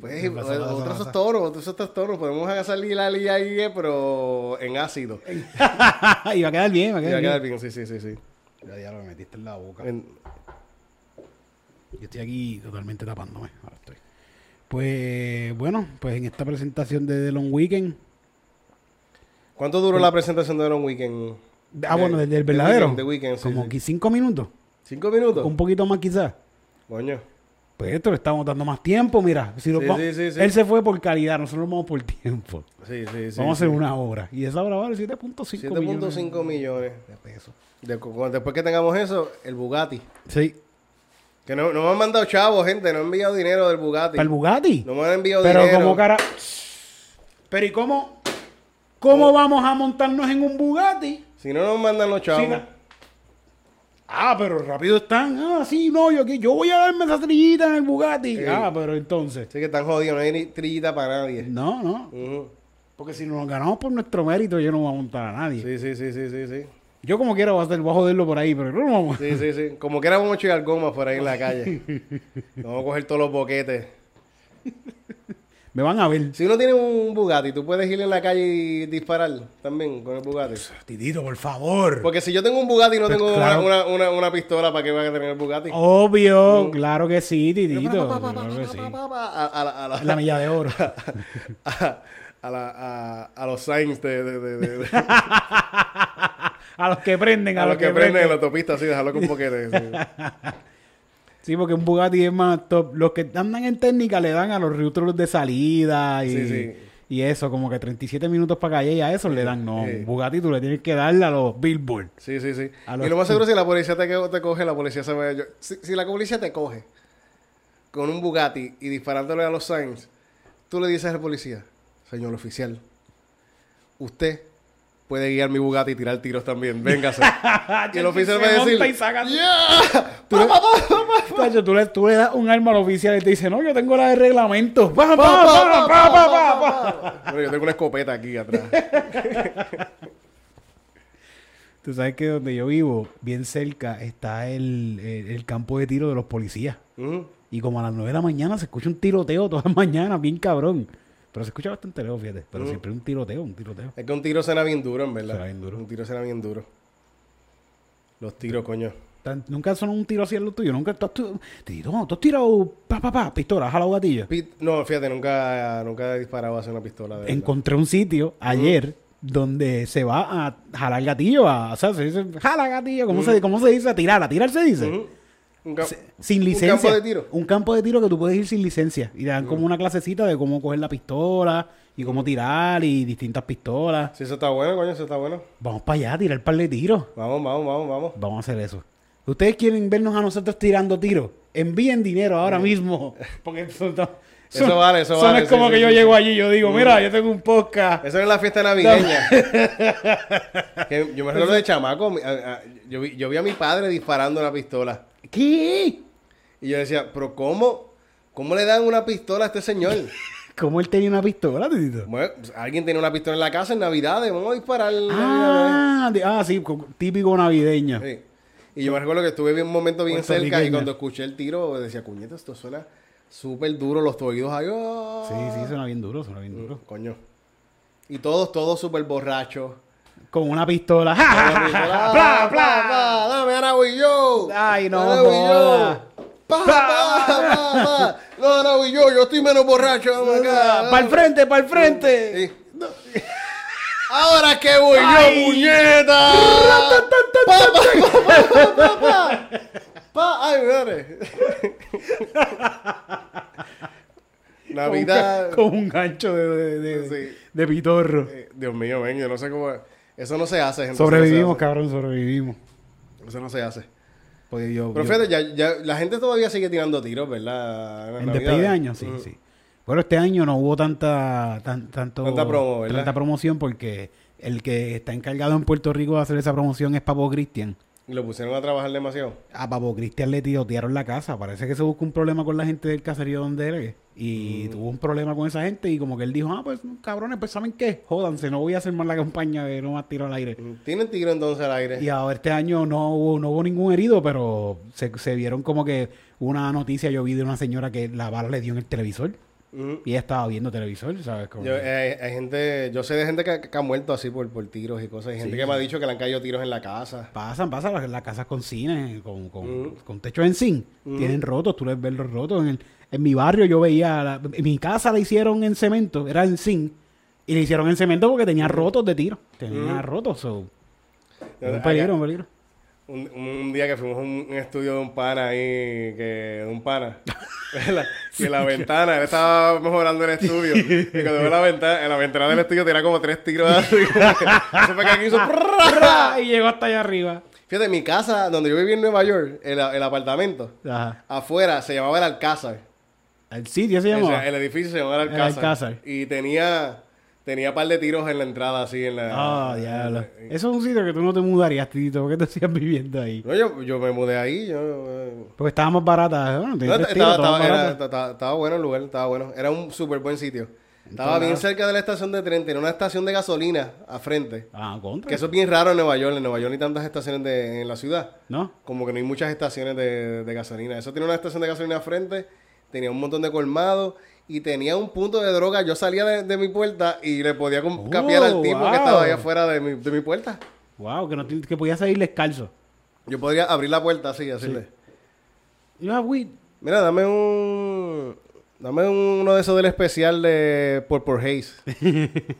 S2: Pues, otros tonos, otros esos tonos, podemos hacer la lía ahí, eh, pero en ácido.
S1: y va a quedar bien, va a
S2: Y
S1: quedar,
S2: va a quedar
S1: bien.
S2: bien, sí, sí, sí, sí.
S1: Ya, ya lo metiste en la boca.
S2: En-
S1: Yo estoy aquí totalmente tapándome. Ahora estoy. Pues bueno, pues en esta presentación de The Long Weekend.
S2: ¿Cuánto duró la presentación de Long Weekend?
S1: Ah,
S2: De-
S1: bueno, del, del
S2: de
S1: verdadero.
S2: Weekend, de Weekend, sí,
S1: Como
S2: sí.
S1: cinco minutos.
S2: ¿Cinco minutos?
S1: Un poquito más quizás.
S2: Coño.
S1: Pues esto le estamos dando más tiempo, mira. Si
S2: Sí,
S1: va-
S2: sí, sí, sí.
S1: Él se fue por calidad, nosotros vamos por tiempo.
S2: Sí, sí, sí.
S1: vamos a hacer una obra. Y esa obra vale 7.5 millones
S2: 7.5 millones.
S1: de pesos.
S2: De- después que tengamos eso, el Bugatti.
S1: Sí.
S2: Que no, no me han mandado chavos, gente. No han enviado dinero del Bugatti.
S1: ¿Para el Bugatti?
S2: No me han enviado
S1: Pero
S2: dinero.
S1: como cara... Pero ¿y cómo? ¿Cómo vamos a montarnos en un Bugatti?
S2: Si no nos mandan los chavos.
S1: Na- Ah, pero rápido están. Ah, sí, no, yo, aquí- yo voy a darme esa trillita en el Bugatti.
S2: Sí.
S1: Ah, pero entonces.
S2: Sí que están jodidos. No hay ni trillita para nadie.
S1: No, no. Porque si nos ganamos por nuestro mérito, yo no voy a montar a nadie.
S2: Sí, sí, sí, sí, sí, sí.
S1: Yo como quiera voy a, hacer, voy a joderlo por ahí, pero no vamos.
S2: Sí, sí, sí. Como que éramos ocho y gomas por ahí en la calle. Vamos a coger todos los boquetes.
S1: Me van a ver.
S2: Si uno tiene un Bugatti, tú puedes ir en la calle y disparar también con el Bugatti.
S1: Titito, por favor.
S2: Porque si yo tengo un Bugatti y no
S1: Pues
S2: tengo
S1: claro.
S2: una, una, una, pistola, ¿para qué voy a tener el Bugatti?
S1: Obvio, claro que sí, Titito.
S2: Pa,
S1: Claro que sí.
S2: pa, A, a la- a la-
S1: La milla de oro.
S2: a, a la- a- a los signs de, de- de- de- de-
S1: A los que prenden, a,
S2: a
S1: los,
S2: los que prenden en la autopista, así, dejarlo con boquete. sí.
S1: Sí, porque un Bugatti es más top. Los que andan en técnica le dan a los neutros de salida y,
S2: Sí, sí.
S1: Y eso, como que 37 minutos para calle y a eso le dan. No,
S2: Sí.
S1: Bugatti tú le tienes que darle a los Billboard.
S2: Sí, sí, sí.
S1: A
S2: Y lo más seguro es si la policía te, te coge, la policía se va... yo- si, si la policía te coge con un Bugatti y disparándole a los signs, tú le dices al policía, señor oficial, usted puede guiar mi Bugatti y tirar tiros también, véngase. y el oficial va a decir.
S1: Tú le, Tacho, tú, le, tú le das un arma al oficial y te dice, no, yo tengo la de reglamento. Pa, pa,
S2: Pa. Bueno, yo tengo una escopeta aquí atrás.
S1: Tú sabes que donde yo vivo, bien cerca, está el, el- el campo de tiro de los policías. Y como a las 9 de la mañana se escucha un tiroteo todas las mañanas, bien cabrón. Pero se escucha bastante lejos, fíjate. Pero
S2: Mm.
S1: siempre un tiroteo, un tiroteo.
S2: Es que un tiro será bien duro, en verdad.
S1: Será bien duro.
S2: Un tiro será bien duro. Los tiros, coño.
S1: Nunca son un tiro así en lo tuyo. Nunca tú, has- tú, tú has tirado pa, pa, pa, pistola, has jalado gatillo.
S2: Pit- no, fíjate, nunca, nunca he disparado hacia una pistola. De verdad.
S1: Encontré un sitio ayer donde se va a jalar gatillo. A, o sea, se dice, jala gatillo. ¿Cómo, se, ¿Cómo se dice? A tirar. A tirar se dice.
S2: Un
S1: Sin
S2: un
S1: licencia.
S2: campo de tiro.
S1: Un campo de tiro que tú puedes ir sin licencia. Y te dan como una clasecita de cómo coger la pistola y cómo tirar y distintas pistolas.
S2: Sí, eso está bueno, coño, eso está bueno.
S1: Vamos para allá a tirar par de tiros.
S2: Vamos, vamos, vamos, vamos.
S1: Vamos a hacer eso. ¿Ustedes quieren vernos a nosotros tirando tiros? Envíen dinero ahora mismo. Porque eso, no-
S2: Eso vale, eso vale,
S1: es
S2: sí,
S1: como
S2: sí,
S1: que yo llego allí y yo digo, mira, yo tengo un podcast.
S2: Eso es la fiesta navideña. Que yo me recuerdo de chamaco. mi- a- a- yo, vi, yo vi a mi padre disparando una pistola.
S1: ¿Qué?
S2: Y yo decía, pero ¿cómo? ¿Cómo le dan una pistola a este señor?
S1: ¿Cómo él tenía una pistola, Titito?
S2: Bueno, pues, alguien tiene una pistola en la casa en Navidades, vamos a disparar.
S1: Ah, de- ah, sí, co- típico navideño.
S2: Sí. Y yo me recuerdo que estuve bien- un momento bien cerca y cuando escuché el tiro decía, cuñeta, esto suena súper duro, los oídos ahí. ah".
S1: Sí, sí, suena bien duro, suena bien duro.
S2: Coño. Y todos, todos súper borrachos.
S1: Con una pistola.
S2: Con la
S1: ¡Ja, ja, ja! ¡Bla,
S2: bla,
S1: bla!
S2: bla, Dame ahora voy yo.
S1: Ay, no
S2: yo.
S1: joda.
S2: Pa, pa, pa. No, voy yo. Yo estoy menos borracho.
S1: ¡Para el frente, para el frente!
S2: Sí. Ahora que voy
S1: Ay.
S2: yo, puñeta. Pa, pa, ay, madre. Navidad.
S1: Con un gancho de, de, de,
S2: Sí.
S1: de pitorro.
S2: Eh, Dios mío, ven, yo no sé cómo. Eso no se hace, gente. eso no
S1: Sobrevivimos, cabrón, sobrevivimos.
S2: Eso no se hace.
S1: Yo,
S2: Pero
S1: yo-
S2: fíjate, ya, ya, la gente todavía sigue tirando tiros, ¿verdad?
S1: en
S2: Navidades.
S1: despedida de año, sí,
S2: Mm.
S1: sí. Bueno, este año no hubo tanta, tan- tanto,
S2: Tanta promo,
S1: tanta promoción porque el que está encargado en Puerto Rico de hacer esa promoción es Papo Cristian.
S2: Lo pusieron a trabajar demasiado.
S1: A Papo Cristian le tirotearon la casa. Parece que se buscó un problema con la gente del caserío donde él es. Y tuvo un problema con esa gente. Y como que él dijo, ah, pues cabrones, pues ¿saben qué? Jódanse, no voy a hacer más la campaña de no más tiro al aire.
S2: Tienen tiro entonces al aire.
S1: Y ahora este año no hubo, no hubo ningún herido, pero se, se vieron como que una noticia, yo vi de una señora que la bala le dio en el televisor.
S2: Ujú.
S1: Y estaba viendo televisor, ¿sabes? Como
S2: Yo, eh, hay gente, yo sé de gente que, que ha muerto así por, por tiros y cosas. Hay gente
S1: Sí,
S2: que me ha dicho que le han caído tiros en la casa.
S1: Pasan, pasan las, las casas con cine, con, con, con techo en zinc. Tienen rotos, tú les ves los rotos. En, el- en mi barrio yo veía, la- en mi casa la hicieron en cemento, era en zinc. Y le hicieron en cemento porque tenía rotos de tiro. Tenía rotos, so. Un peligro, un peligro.
S2: Un, un- día que fuimos a un, un estudio de un pana ahí, que de un pana, la- que la ventana, él estaba mejorando el estudio. Y cuando veo la ventana, en la ventana del estudio tenía como tres tiros así. Eso fue que aquí hizo.
S1: Y llegó hasta allá arriba.
S2: Fíjate, mi casa, donde yo viví en Nueva York, el, el apartamento,
S1: Ajá.
S2: afuera se llamaba el Alcázar.
S1: El sitio se
S2: O
S1: llamaba.
S2: sea, el edificio se llamaba el
S1: El
S2: Alcázar.
S1: Alcázar.
S2: Y tenía, tenía par de tiros en la entrada, así en la.
S1: Ah, diablo.
S2: en-
S1: Eso es un sitio que tú no te mudarías, Tito. ¿Por qué te sigas viviendo ahí?
S2: No, yo, yo me mudé ahí. Yo, eh,
S1: Porque estaba más barata. Bueno,
S2: No, estaba, estaba-
S1: más
S2: era-
S1: barata.
S2: estaba- bueno el lugar, estaba bueno. Era un súper buen sitio. Estaba bien cerca de la estación de tren, tenía una estación de gasolina a frente.
S1: Ah, contra.
S2: Que eso es bien raro en Nueva York. En Nueva York no hay tantas estaciones de, en la ciudad.
S1: ¿No?
S2: Como que no hay muchas estaciones de, de gasolina. Eso tiene una estación de gasolina a frente, tenía un montón de colmados y tenía un punto de droga. Yo salía de, de mi puerta y le podía
S1: Oh,
S2: capiar al tipo
S1: wow.
S2: que estaba ahí afuera de mi, de mi puerta.
S1: Wow, que, no, que podía salir descalzo.
S2: Yo podría abrir la puerta así, decirle.
S1: You have weed.
S2: Mira, dame un... Dame uno de esos del especial de Purple Haze.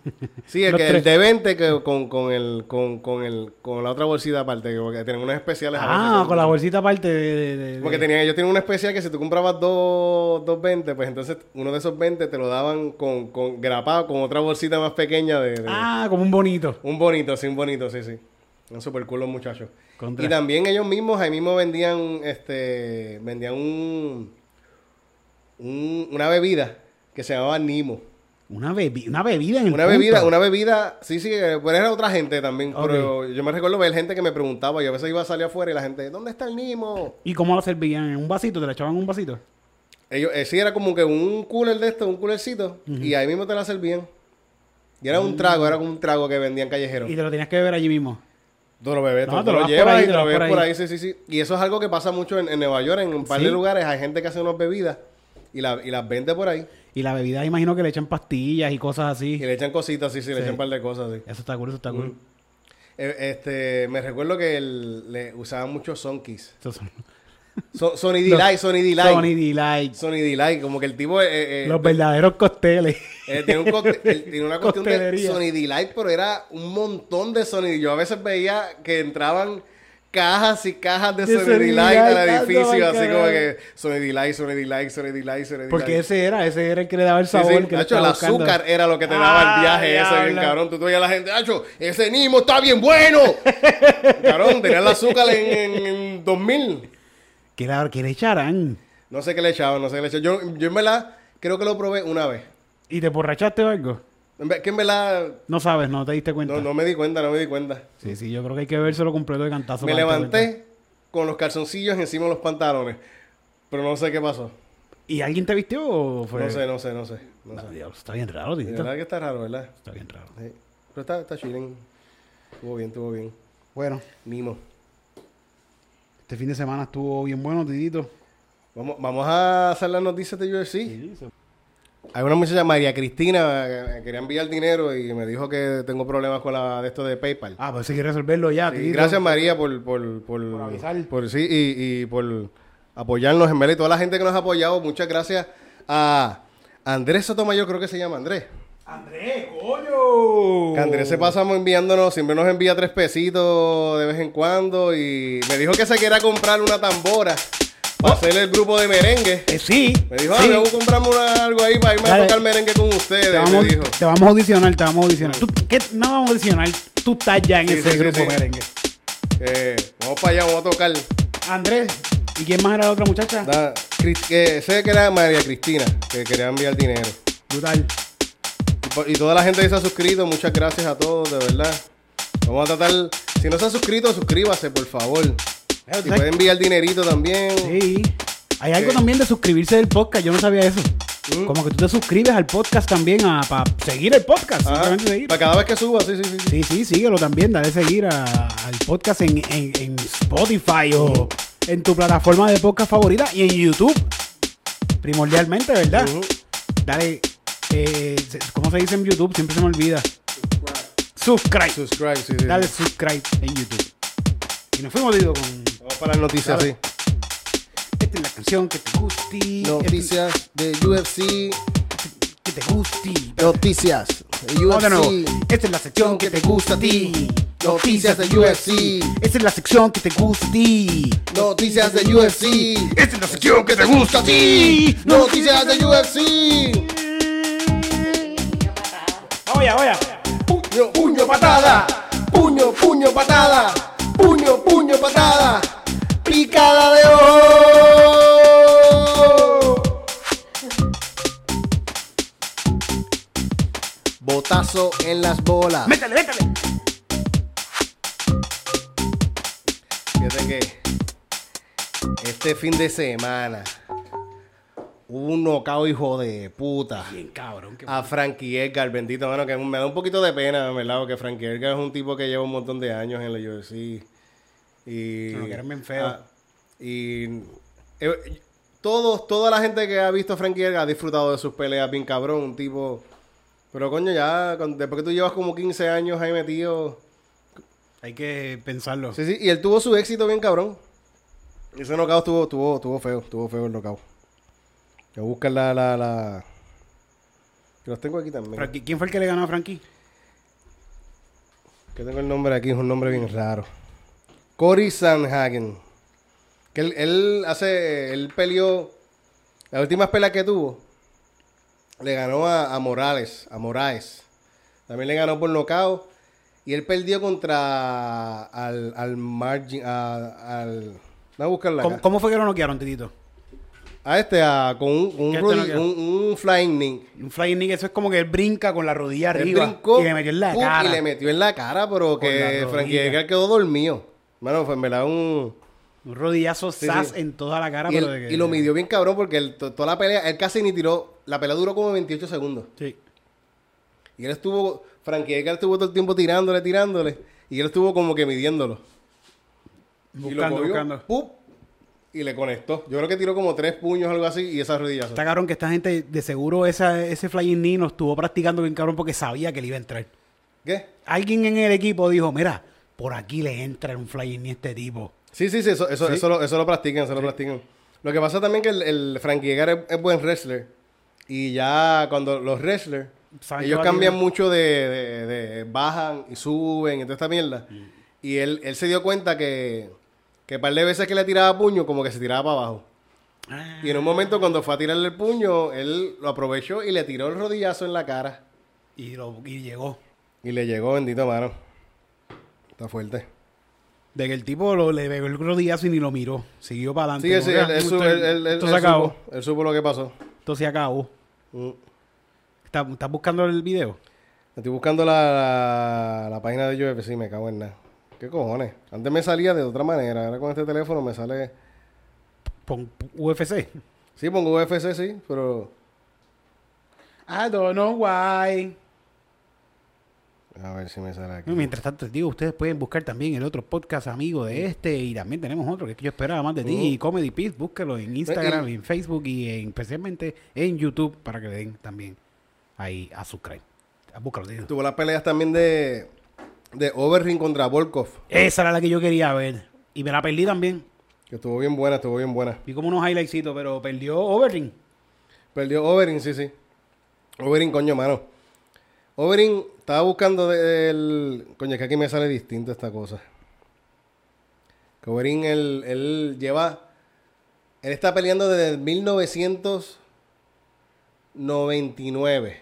S2: Sí, el, que, el de 20 que con, con, el, con, con, el, con la otra bolsita aparte, que porque tienen unos especiales.
S1: Ah, con la bolsita aparte de... de- de-
S2: Porque tenían, ellos tienen un especial que si tú comprabas dos, dos 20, pues entonces uno de esos 20 te lo daban con, con grapado con otra bolsita más pequeña de...
S1: Ah, como un bonito.
S2: Un bonito, sí, un bonito, sí, sí. Un super cool los muchachos.
S1: Contra.
S2: Y también ellos mismos, ahí mismo vendían, este, vendían un, un- una bebida que se llamaba Nimo.
S1: Una, bebi- una bebida en el
S2: Una
S1: punto.
S2: bebida, una bebida, sí, sí, pero era otra gente también. Pero yo me recuerdo ver gente que me preguntaba, y a veces iba a salir afuera y la gente, ¿dónde está el Nimo?
S1: ¿Y cómo la servían? ¿En un vasito? ¿Te la echaban en un vasito?
S2: Ellos, eh, sí, era como que un cooler de esto, un coolercito, y ahí mismo te la servían. Y era un trago, era como un trago que vendían callejeros.
S1: Mm. Y te lo tenías que beber allí mismo.
S2: Tú lo
S1: No,
S2: tú
S1: te lo
S2: lo llevas
S1: ahí,
S2: y
S1: te lo
S2: lo bebes
S1: por
S2: por
S1: ahí.
S2: ahí, sí, sí, sí. Y eso es algo que pasa mucho en, en Nueva York, en un par
S1: Sí.
S2: de lugares. Hay gente que hace unas bebidas y, la, y las vende por ahí.
S1: Y la bebida, imagino que le echan pastillas y cosas así.
S2: Y le echan cositas, sí, sí, le
S1: Sí.
S2: echan un par de cosas, sí.
S1: Eso está cool, eso está cool.
S2: Eh, este, me recuerdo que el- le usaban mucho Sonkis. So- Sony Delight, Sony Delight.
S1: Sony Delight.
S2: Sony Delight, como que el tipo eh, eh,
S1: Los verdaderos costeles.
S2: eh, tiene, un cóctel- él tiene una cuestión de. Sony Delight, pero era un montón de Sony. Yo a veces veía que entraban cajas y cajas de,
S1: De
S2: Delight al
S1: Delight,
S2: edificio, así como que Sony Delight, Sony Delight.
S1: Porque ese era, ese era el que le daba el
S2: Sí,
S1: sabor.
S2: sí.
S1: que
S2: Hacho,
S1: estaba
S2: el
S1: buscando.
S2: azúcar era lo que te daba
S1: Ah,
S2: el viaje ese, bien cabrón. Tú, tú a la gente, Hacho, ese Nimo está bien bueno. cabrón, tenía el azúcar en, en, en 2000.
S1: ¿Qué, era- qué le echarán?
S2: No sé qué le echaban, no sé qué le echaban. Yo, yo en verdad creo que lo probé una vez.
S1: ¿Y te borrachaste o algo?
S2: Que en verdad
S1: No sabes, no te diste cuenta.
S2: no, no me di cuenta, no me di cuenta.
S1: Sí, sí, yo creo que hay que vérselo completo de cantazo.
S2: Me levanté con los calzoncillos encima de los pantalones. Pero no sé qué pasó.
S1: ¿Y alguien te vistió o fue...?
S2: No sé, no sé, no sé. No
S1: No,
S2: sé.
S1: está bien raro,
S2: De
S1: titito.
S2: verdad que está raro, ¿verdad?
S1: Está bien raro.
S2: Sí. Pero está, está chilling. Estuvo bien, estuvo bien.
S1: Bueno,
S2: Mimo.
S1: este fin de semana estuvo bien bueno, titito.
S2: Vamos, vamos a hacer las noticias de UFC. Hay una muchacha, María Cristina, que quería enviar dinero y me dijo que tengo problemas con la de esto de PayPal.
S1: Ah, pues si quieres resolverlo ya,
S2: Sí, gracias María por, por, por,
S1: Por avisar.
S2: por- sí, y, y por apoyarnos en. Y toda la gente que nos ha apoyado, muchas gracias a Andrés Sotomayor, creo que se llama Andrés.
S1: ¡Andrés, coño!
S2: Que Andrés se pasamos enviándonos, siempre nos envía tres pesitos de vez en cuando. Y me dijo que se quiera comprar una tambora para hacer el grupo de merengue.
S1: Eh, sí.
S2: Me dijo, ah,
S1: sí.
S2: debo comprarme una- algo ahí para irme a tocar merengue con ustedes.
S1: Te
S2: me
S1: vamos,
S2: dijo.
S1: te vamos a audicionar, te vamos a audicionar. ¿Tú, ¿qué? No vamos a audicionar. Tú estás ya en
S2: Sí,
S1: ese
S2: sí,
S1: grupo merengue.
S2: Eh, vamos para allá, vamos a tocar.
S1: Andrés, ¿y quién más era la otra muchacha?
S2: Da- sé que era María Cristina, que quería enviar dinero.
S1: Brutal.
S2: Y, y toda la gente que se ha suscrito, muchas gracias a todos, de verdad. Vamos a tratar, si no se ha suscrito, suscríbase, por favor. Si puede enviar dinerito también.
S1: Sí. Hay algo también de suscribirse del podcast, yo no sabía eso.
S2: Mm.
S1: Como que tú te suscribes al podcast también para seguir el podcast. Seguir.
S2: Para cada vez que suba, sí, sí, sí.
S1: Sí, sí, síguelo también. Dale seguir a- al podcast en, en- en Spotify o en tu plataforma de podcast favorita y en YouTube. Primordialmente, ¿verdad?
S2: Ujú.
S1: Dale, eh, ¿cómo se dice en YouTube? Siempre se me olvida. Subscribe.
S2: Subscribe, sí, sí.
S1: Dale subscribe en YouTube. Y nos fuimos, digo, con...
S2: Vamos para las noticias, sí.
S1: Esta es la canción que te guste.
S2: Noticias de UFC.
S1: Que te guste.
S2: Noticias de. UFC.
S1: Esta es la sección que te gusta a ti.
S2: Noticias de UFC.
S1: Esta es la sección que te gusta a ti.
S2: Noticias de UFC.
S1: Esta es la sección que te gusta a ti.
S2: Noticias de UFC.
S1: Vamos ya.
S2: Puño, puño, patada. Puño, puño, patada. Patada. Picada de ojo. Botazo en las bolas.
S1: Métale, métale.
S2: Fíjate que este fin de semana hubo un knockout hijo de puta.
S1: Bien cabrón.
S2: a Frankie Edgar, bendito, mano, que me da un poquito de pena, ¿verdad? Porque Frankie Edgar es un tipo que lleva un montón de años en la UFC. Y.
S1: Se lo quieren bien feo.
S2: Ah, y. eh, todos, toda la gente que ha visto a Frankie Edgar ha disfrutado de sus peleas, bien cabrón, un tipo. Pero coño, ya, con- después que tú llevas como 15 años ahí metido.
S1: Hay que pensarlo.
S2: Sí, sí, y él tuvo su éxito bien cabrón. Ese knockout estuvo, estuvo, estuvo feo, estuvo feo el knockout. Voy a buscar la, la, la... Que los tengo aquí también.
S1: Frankie- ¿Quién fue el que le ganó a Frankie?
S2: Que tengo el nombre aquí, es un nombre bien raro. Cory Sanhagen. Que él, él hace, él peleó, las últimas peleas que tuvo, le ganó a, a Morales, a Moraes. También le ganó por nocaut. Y él perdió contra al, al margin, a, al... A buscarla
S1: ¿Cómo, cómo fue que lo noquearon, Titito?
S2: A este, a, con un, un, un, un flying knee.
S1: Un flying knee, eso es como que él brinca con la rodilla
S2: Él
S1: arriba
S2: brincó,
S1: y le metió en la cara.
S2: Y le metió en la cara, pero
S1: la
S2: que. Frankie Edgar quedó dormido. Mano, fue en verdad un...
S1: Un rodillazo
S2: Sí,
S1: sas
S2: sí.
S1: en toda la cara.
S2: Y,
S1: pero
S2: él-
S1: de que-
S2: y lo midió bien cabrón porque él, to- toda la pelea, él casi ni tiró. La pelea duró como 28 segundos.
S1: Sí.
S2: Y él estuvo, Frankie Edgar estuvo todo el tiempo tirándole, tirándole. Y él estuvo como que midiéndolo. y lo
S1: Buscando,
S2: cogió,
S1: buscando.
S2: ¡pum! Y le conectó. Yo creo que tiró como tres puños o algo así y esa rodilla.
S1: Está cabrón que esta gente, de seguro, esa, ese flying knee lo estuvo practicando bien cabrón porque sabía que le iba a entrar.
S2: ¿Qué?
S1: Alguien en el equipo dijo, mira, por aquí le entra un flying knee a este tipo.
S2: Sí, sí, sí, eso, eso,
S1: Sí.
S2: eso, lo, eso lo practican, eso lo practican. Lo que pasa también que el, el Frankie Edgar es, es buen wrestler. Y ya cuando los wrestlers, ellos cambian mucho de, de- de- bajan y suben y toda esta mierda. Y él, él se dio cuenta que, que par de veces que le tiraba puño, como que se tiraba para abajo.
S1: Ah.
S2: Y en un momento cuando fue a tirarle el puño, él lo aprovechó y le tiró el rodillazo en la cara.
S1: Y, lo, y llegó.
S2: Y le llegó, bendito mano. Está fuerte.
S1: De que el tipo lo, le pegó el rodillazo y ni lo miró. Siguió para adelante.
S2: Sí, sí,
S1: Como
S2: él, él
S1: "Ah,
S2: su-
S1: esto-
S2: él- él-
S1: se acabó.
S2: supo, él supo lo que pasó.
S1: Esto se acabó.
S2: Mm.
S1: ¿Estás estás buscando el video?
S2: Estoy buscando la, la, la página de UFC, me cago en nada. ¿Qué cojones? Antes me salía de otra manera, ahora con este teléfono me sale...
S1: Pon UFC.
S2: Sí, pongo UFC, sí, pero...
S1: I don't know why.
S2: A ver si me sale aquí.
S1: Mientras tanto, digo, ustedes pueden buscar también el otro podcast amigo de este y también tenemos otro que yo esperaba más de ti,
S2: Mm.
S1: Comedy Peace, búsquelo en Instagram,
S2: y-
S1: en Facebook y en, especialmente en YouTube para que le den también ahí a subscribe. Ah, Búscalo, tío.
S2: Tuvo las peleas también de... De Overring contra Volkov.
S1: Esa era la que yo quería ver y me la perdí también.
S2: Que estuvo bien buena, estuvo bien buena.
S1: Vi como unos highlightsitos, pero perdió Overring.
S2: Perdió Overing, sí, sí. Overing, coño, mano. Overing, estaba buscando del... Coño, es que aquí me sale distinto esta cosa. Que Overing, él, él lleva... Él está peleando desde el 1999.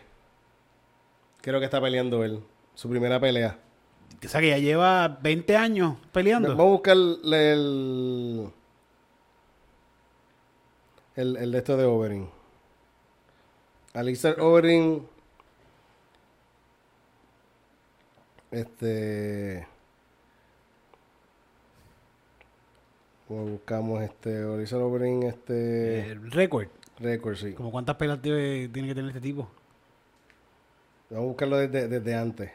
S2: Creo que está peleando él. Su primera pelea.
S1: O sea que ya lleva 20 años peleando.
S2: Vamos a buscar el... El, el, el de esto de Overing. Alistair Overing. Este. Como buscamos este. Alistair Overing, este.
S1: El récord.
S2: Record, sí.
S1: Como cuántas peleas tiene, tiene que tener este tipo.
S2: Vamos a buscarlo desde, desde antes.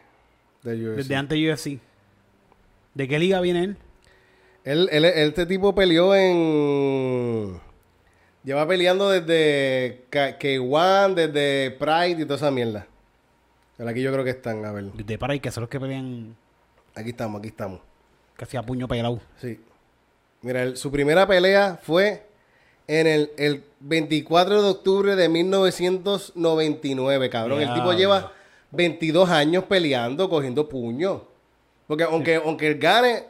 S2: De UFC.
S1: Desde antes de UFC. ¿De qué liga viene él?
S2: Él, él- este tipo peleó en. Lleva peleando desde K- K1, desde Pride y toda esa mierda. Pero aquí yo creo que están, a ver.
S1: Desde para que son los que pelean
S2: Aquí estamos, aquí estamos.
S1: casi a puño pelado.
S2: Sí. Mira, su primera pelea fue en el, el 24 de octubre de 1999, cabrón. El tipo lleva 22 años peleando, cogiendo puños. Porque aunque, aunque él gane,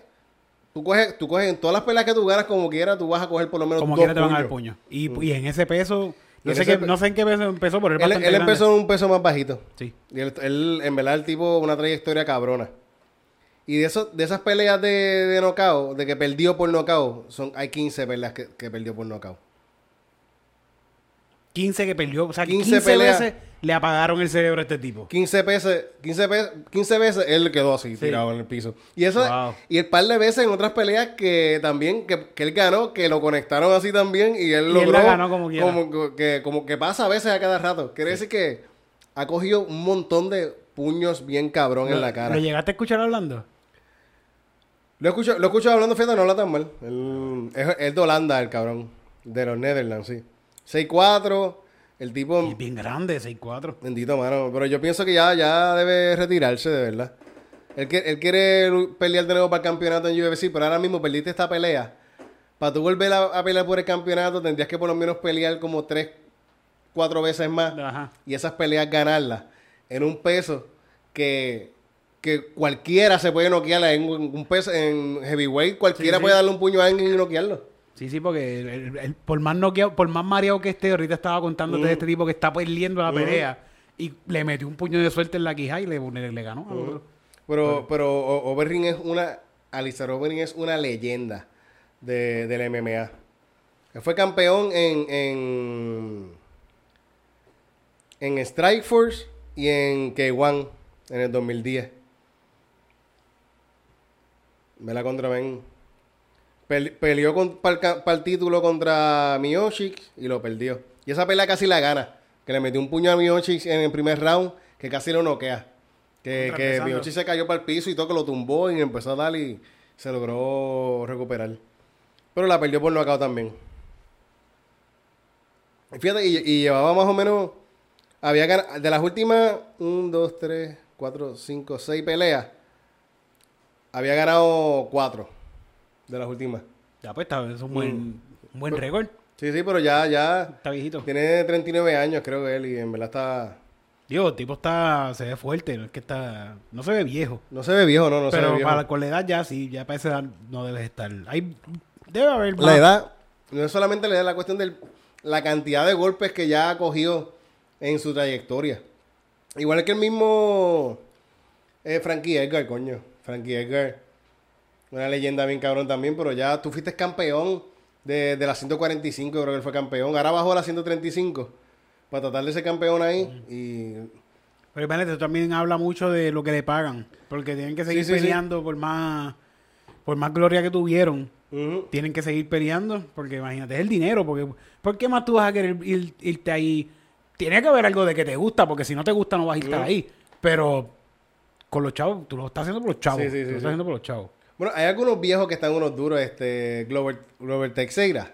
S2: tú coges, tú coges en todas las peleas que tú ganas como quieras, tú vas a coger por lo menos
S1: Como
S2: dos
S1: quiera te van a dar puño. Y, y en ese peso,
S2: Y
S1: no sé,
S2: ese
S1: qué,
S2: pe-
S1: no sé en qué peso empezó, pero él,
S2: Él,
S1: grande.
S2: empezó en un peso más bajito.
S1: Sí.
S2: Y él, él, en verdad, el tipo, una trayectoria cabrona. Y de, eso, de esas peleas de, de knockout, de que perdió por knockout, son, hay 15 peleas que, que perdió por knockout.
S1: 15 que perdió. O sea, 15,
S2: 15 peleas.
S1: veces le apagaron el cerebro a este tipo.
S2: 15 veces, 15 veces, 15 veces él quedó así,
S1: Sí.
S2: tirado en el piso. Y eso,
S1: Wow.
S2: y el par de veces en otras peleas que también, que, que él ganó, que lo conectaron así también y él
S1: Y él
S2: logró.
S1: la ganó como quiera.
S2: como que, como que pasa a veces a cada rato. Quiere decir que ha cogido un montón de puños bien cabrón en la cara.
S1: ¿Lo llegaste a escuchar hablando?
S2: Lo escucho, lo escucho hablando fiesta, no habla tan mal. Él, es, es de Holanda, el cabrón. De los Netherlands, sí. 6'4", el tipo...
S1: Y es bien grande, 6'4".
S2: Bendito, mano. Pero yo pienso que ya, ya debe retirarse, de verdad. Él, que- él quiere pelear de nuevo para el campeonato en UFC, pero ahora mismo perdiste esta pelea. Para tú volver a, a pelear por el campeonato, tendrías que por lo menos pelear como tres, cuatro veces más
S1: Ajá.
S2: y esas peleas ganarlas en un peso que, que cualquiera se puede noquear en un un peso en heavyweight, cualquiera
S1: Sí, sí.
S2: puede darle un puño a alguien y noquearlo.
S1: Sí, sí, porque el- el- el- por más noqueado, por más mareado que esté, ahorita estaba contándote de este tipo que está perdiendo la pelea y le metió un puño de suerte en la quija y le, le- le ganó otro.
S2: Pero, pero O- es una, Alistair Overeem es una leyenda de, del MMA. Él fue campeón en, en, en Strike Force y en K1 en el 2010. Vela contra Ben. Pel- peleó para el título contra Miocic y lo perdió. Y esa pelea casi la gana. Que le metió un puño a Miocic en el primer round que casi lo noquea. Que, que. Miocic se cayó para el piso y todo que lo tumbó y empezó a dar y se logró recuperar. Pero la perdió por knockout también. Y Fíjate, y, y llevaba más o menos. Había gan- de las últimas 1, 2, 3, 4, 5, 6 peleas. Había ganado 4 de las últimas.
S1: Ya pues está, es un buen, un buen récord.
S2: Sí, sí, pero ya, ya.
S1: Está viejito.
S2: Tiene 39 años, creo que él, y en verdad está.
S1: Digo, el tipo está, se ve fuerte, no es que está, no se ve viejo.
S2: No se ve viejo, no, no se ve
S1: pero
S2: viejo.
S1: para con la edad ya sí, ya para esa edad no debes estar. Hay, debe haber más.
S2: La edad, no es solamente la edad, la cuestión de la cantidad de golpes que ya ha cogido en su trayectoria. Igual que el mismo eh, Frankie Edgar, coño. Frankie Edgar, una leyenda bien cabrón también, pero ya tú fuiste campeón de, de la 145, creo que él fue campeón. Ahora bajó a la 135 para tratar de ser campeón ahí. Y
S1: Pero imagínate, también habla mucho de lo que le pagan. Porque tienen que seguir
S2: Sí, sí, sí.
S1: peleando por más por más gloria que tuvieron. Tienen que seguir peleando. Porque imagínate, es el dinero. Porque ¿Por qué más tú vas a querer ir- irte ahí? Tiene que haber algo de que te gusta. Porque si no te gusta, no vas a irte
S2: Ujú.
S1: ahí. Pero con los chavos, tú lo estás haciendo por los chavos.
S2: Sí, sí,
S1: tú
S2: sí,
S1: lo estás
S2: sí.
S1: haciendo por los chavos.
S2: Bueno, hay algunos viejos que están unos duros, este, Glover, Glover Teixeira.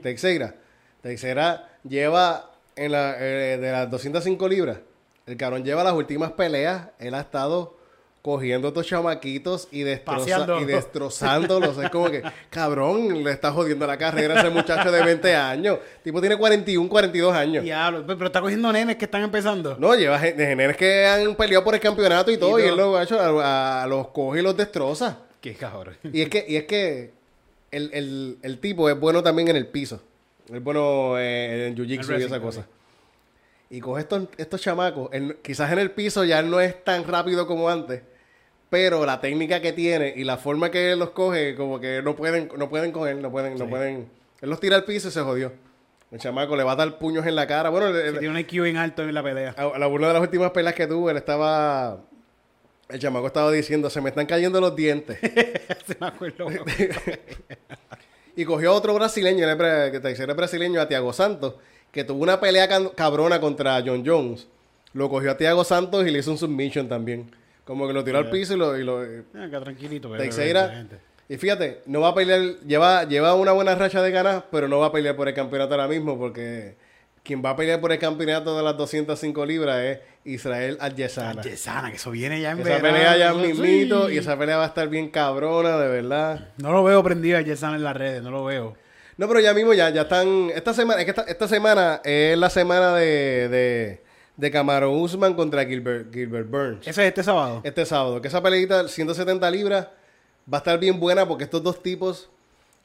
S2: Teixeira. Teixeira lleva en la, eh, de las 205 libras. El cabrón lleva las últimas peleas. Él ha estado cogiendo a estos chamaquitos y, destroza- y destrozándolos. es como que, cabrón, le está jodiendo la carrera a ese muchacho de 20 años. El tipo tiene 41, 42 años.
S1: Diablo, pero está cogiendo nenes que están empezando.
S2: No, lleva generes que han peleado por el campeonato y todo. Y,
S1: todo.
S2: él lo ha hecho, a, a los coge y los destroza.
S1: Qué cabrón.
S2: Y es que, y es que el, el, el tipo es bueno también en el piso. Es bueno eh, en jiu-jitsu y esa cosa. Y coge estos, estos chamacos. él- quizás en el piso ya no es tan rápido como antes. Pero la técnica que tiene y la forma que él los coge, como que no pueden, no pueden coger, no pueden, no pueden. Él los tira al piso y se jodió. El chamaco le va a dar puños en la cara. Bueno,
S1: Sí, tiene un IQ en alto en la pelea.
S2: a, a la una de las últimas peleas que tuvo, él estaba. El chamaco estaba diciendo: Se me están cayendo los dientes.
S1: Se me acuerdo.
S2: Y cogió a otro brasileño, que Teixeira es brasileño, a Tiago Santos, que tuvo una pelea cabrona contra John Jones. Lo cogió a Tiago Santos y le hizo un submission también. Como que lo tiró al piso y lo... Y, lo-
S1: Acá tranquilito. bebé,
S2: Teixeira... Y fíjate, no va a pelear... Lleva, lleva una buena racha de ganas, pero no va a pelear por el campeonato ahora mismo porque... Quien va a pelear por el campeonato de las 205 libras es Israel Adesanya.
S1: Yesana, que eso viene ya en
S2: Esa
S1: verano,
S2: pelea ya
S1: sí.
S2: mismito y esa pelea va a estar bien cabrona, de verdad.
S1: No lo veo prendido a en las redes, no lo veo.
S2: No, pero ya mismo ya, ya están. Esta semana, es que esta, esta semana es la semana de, de, de Camaro Usman contra Gilbert, Gilbert Burns.
S1: Ese es este sábado.
S2: Este sábado. Que esa peleita, 170 libras, va a estar bien buena porque estos dos tipos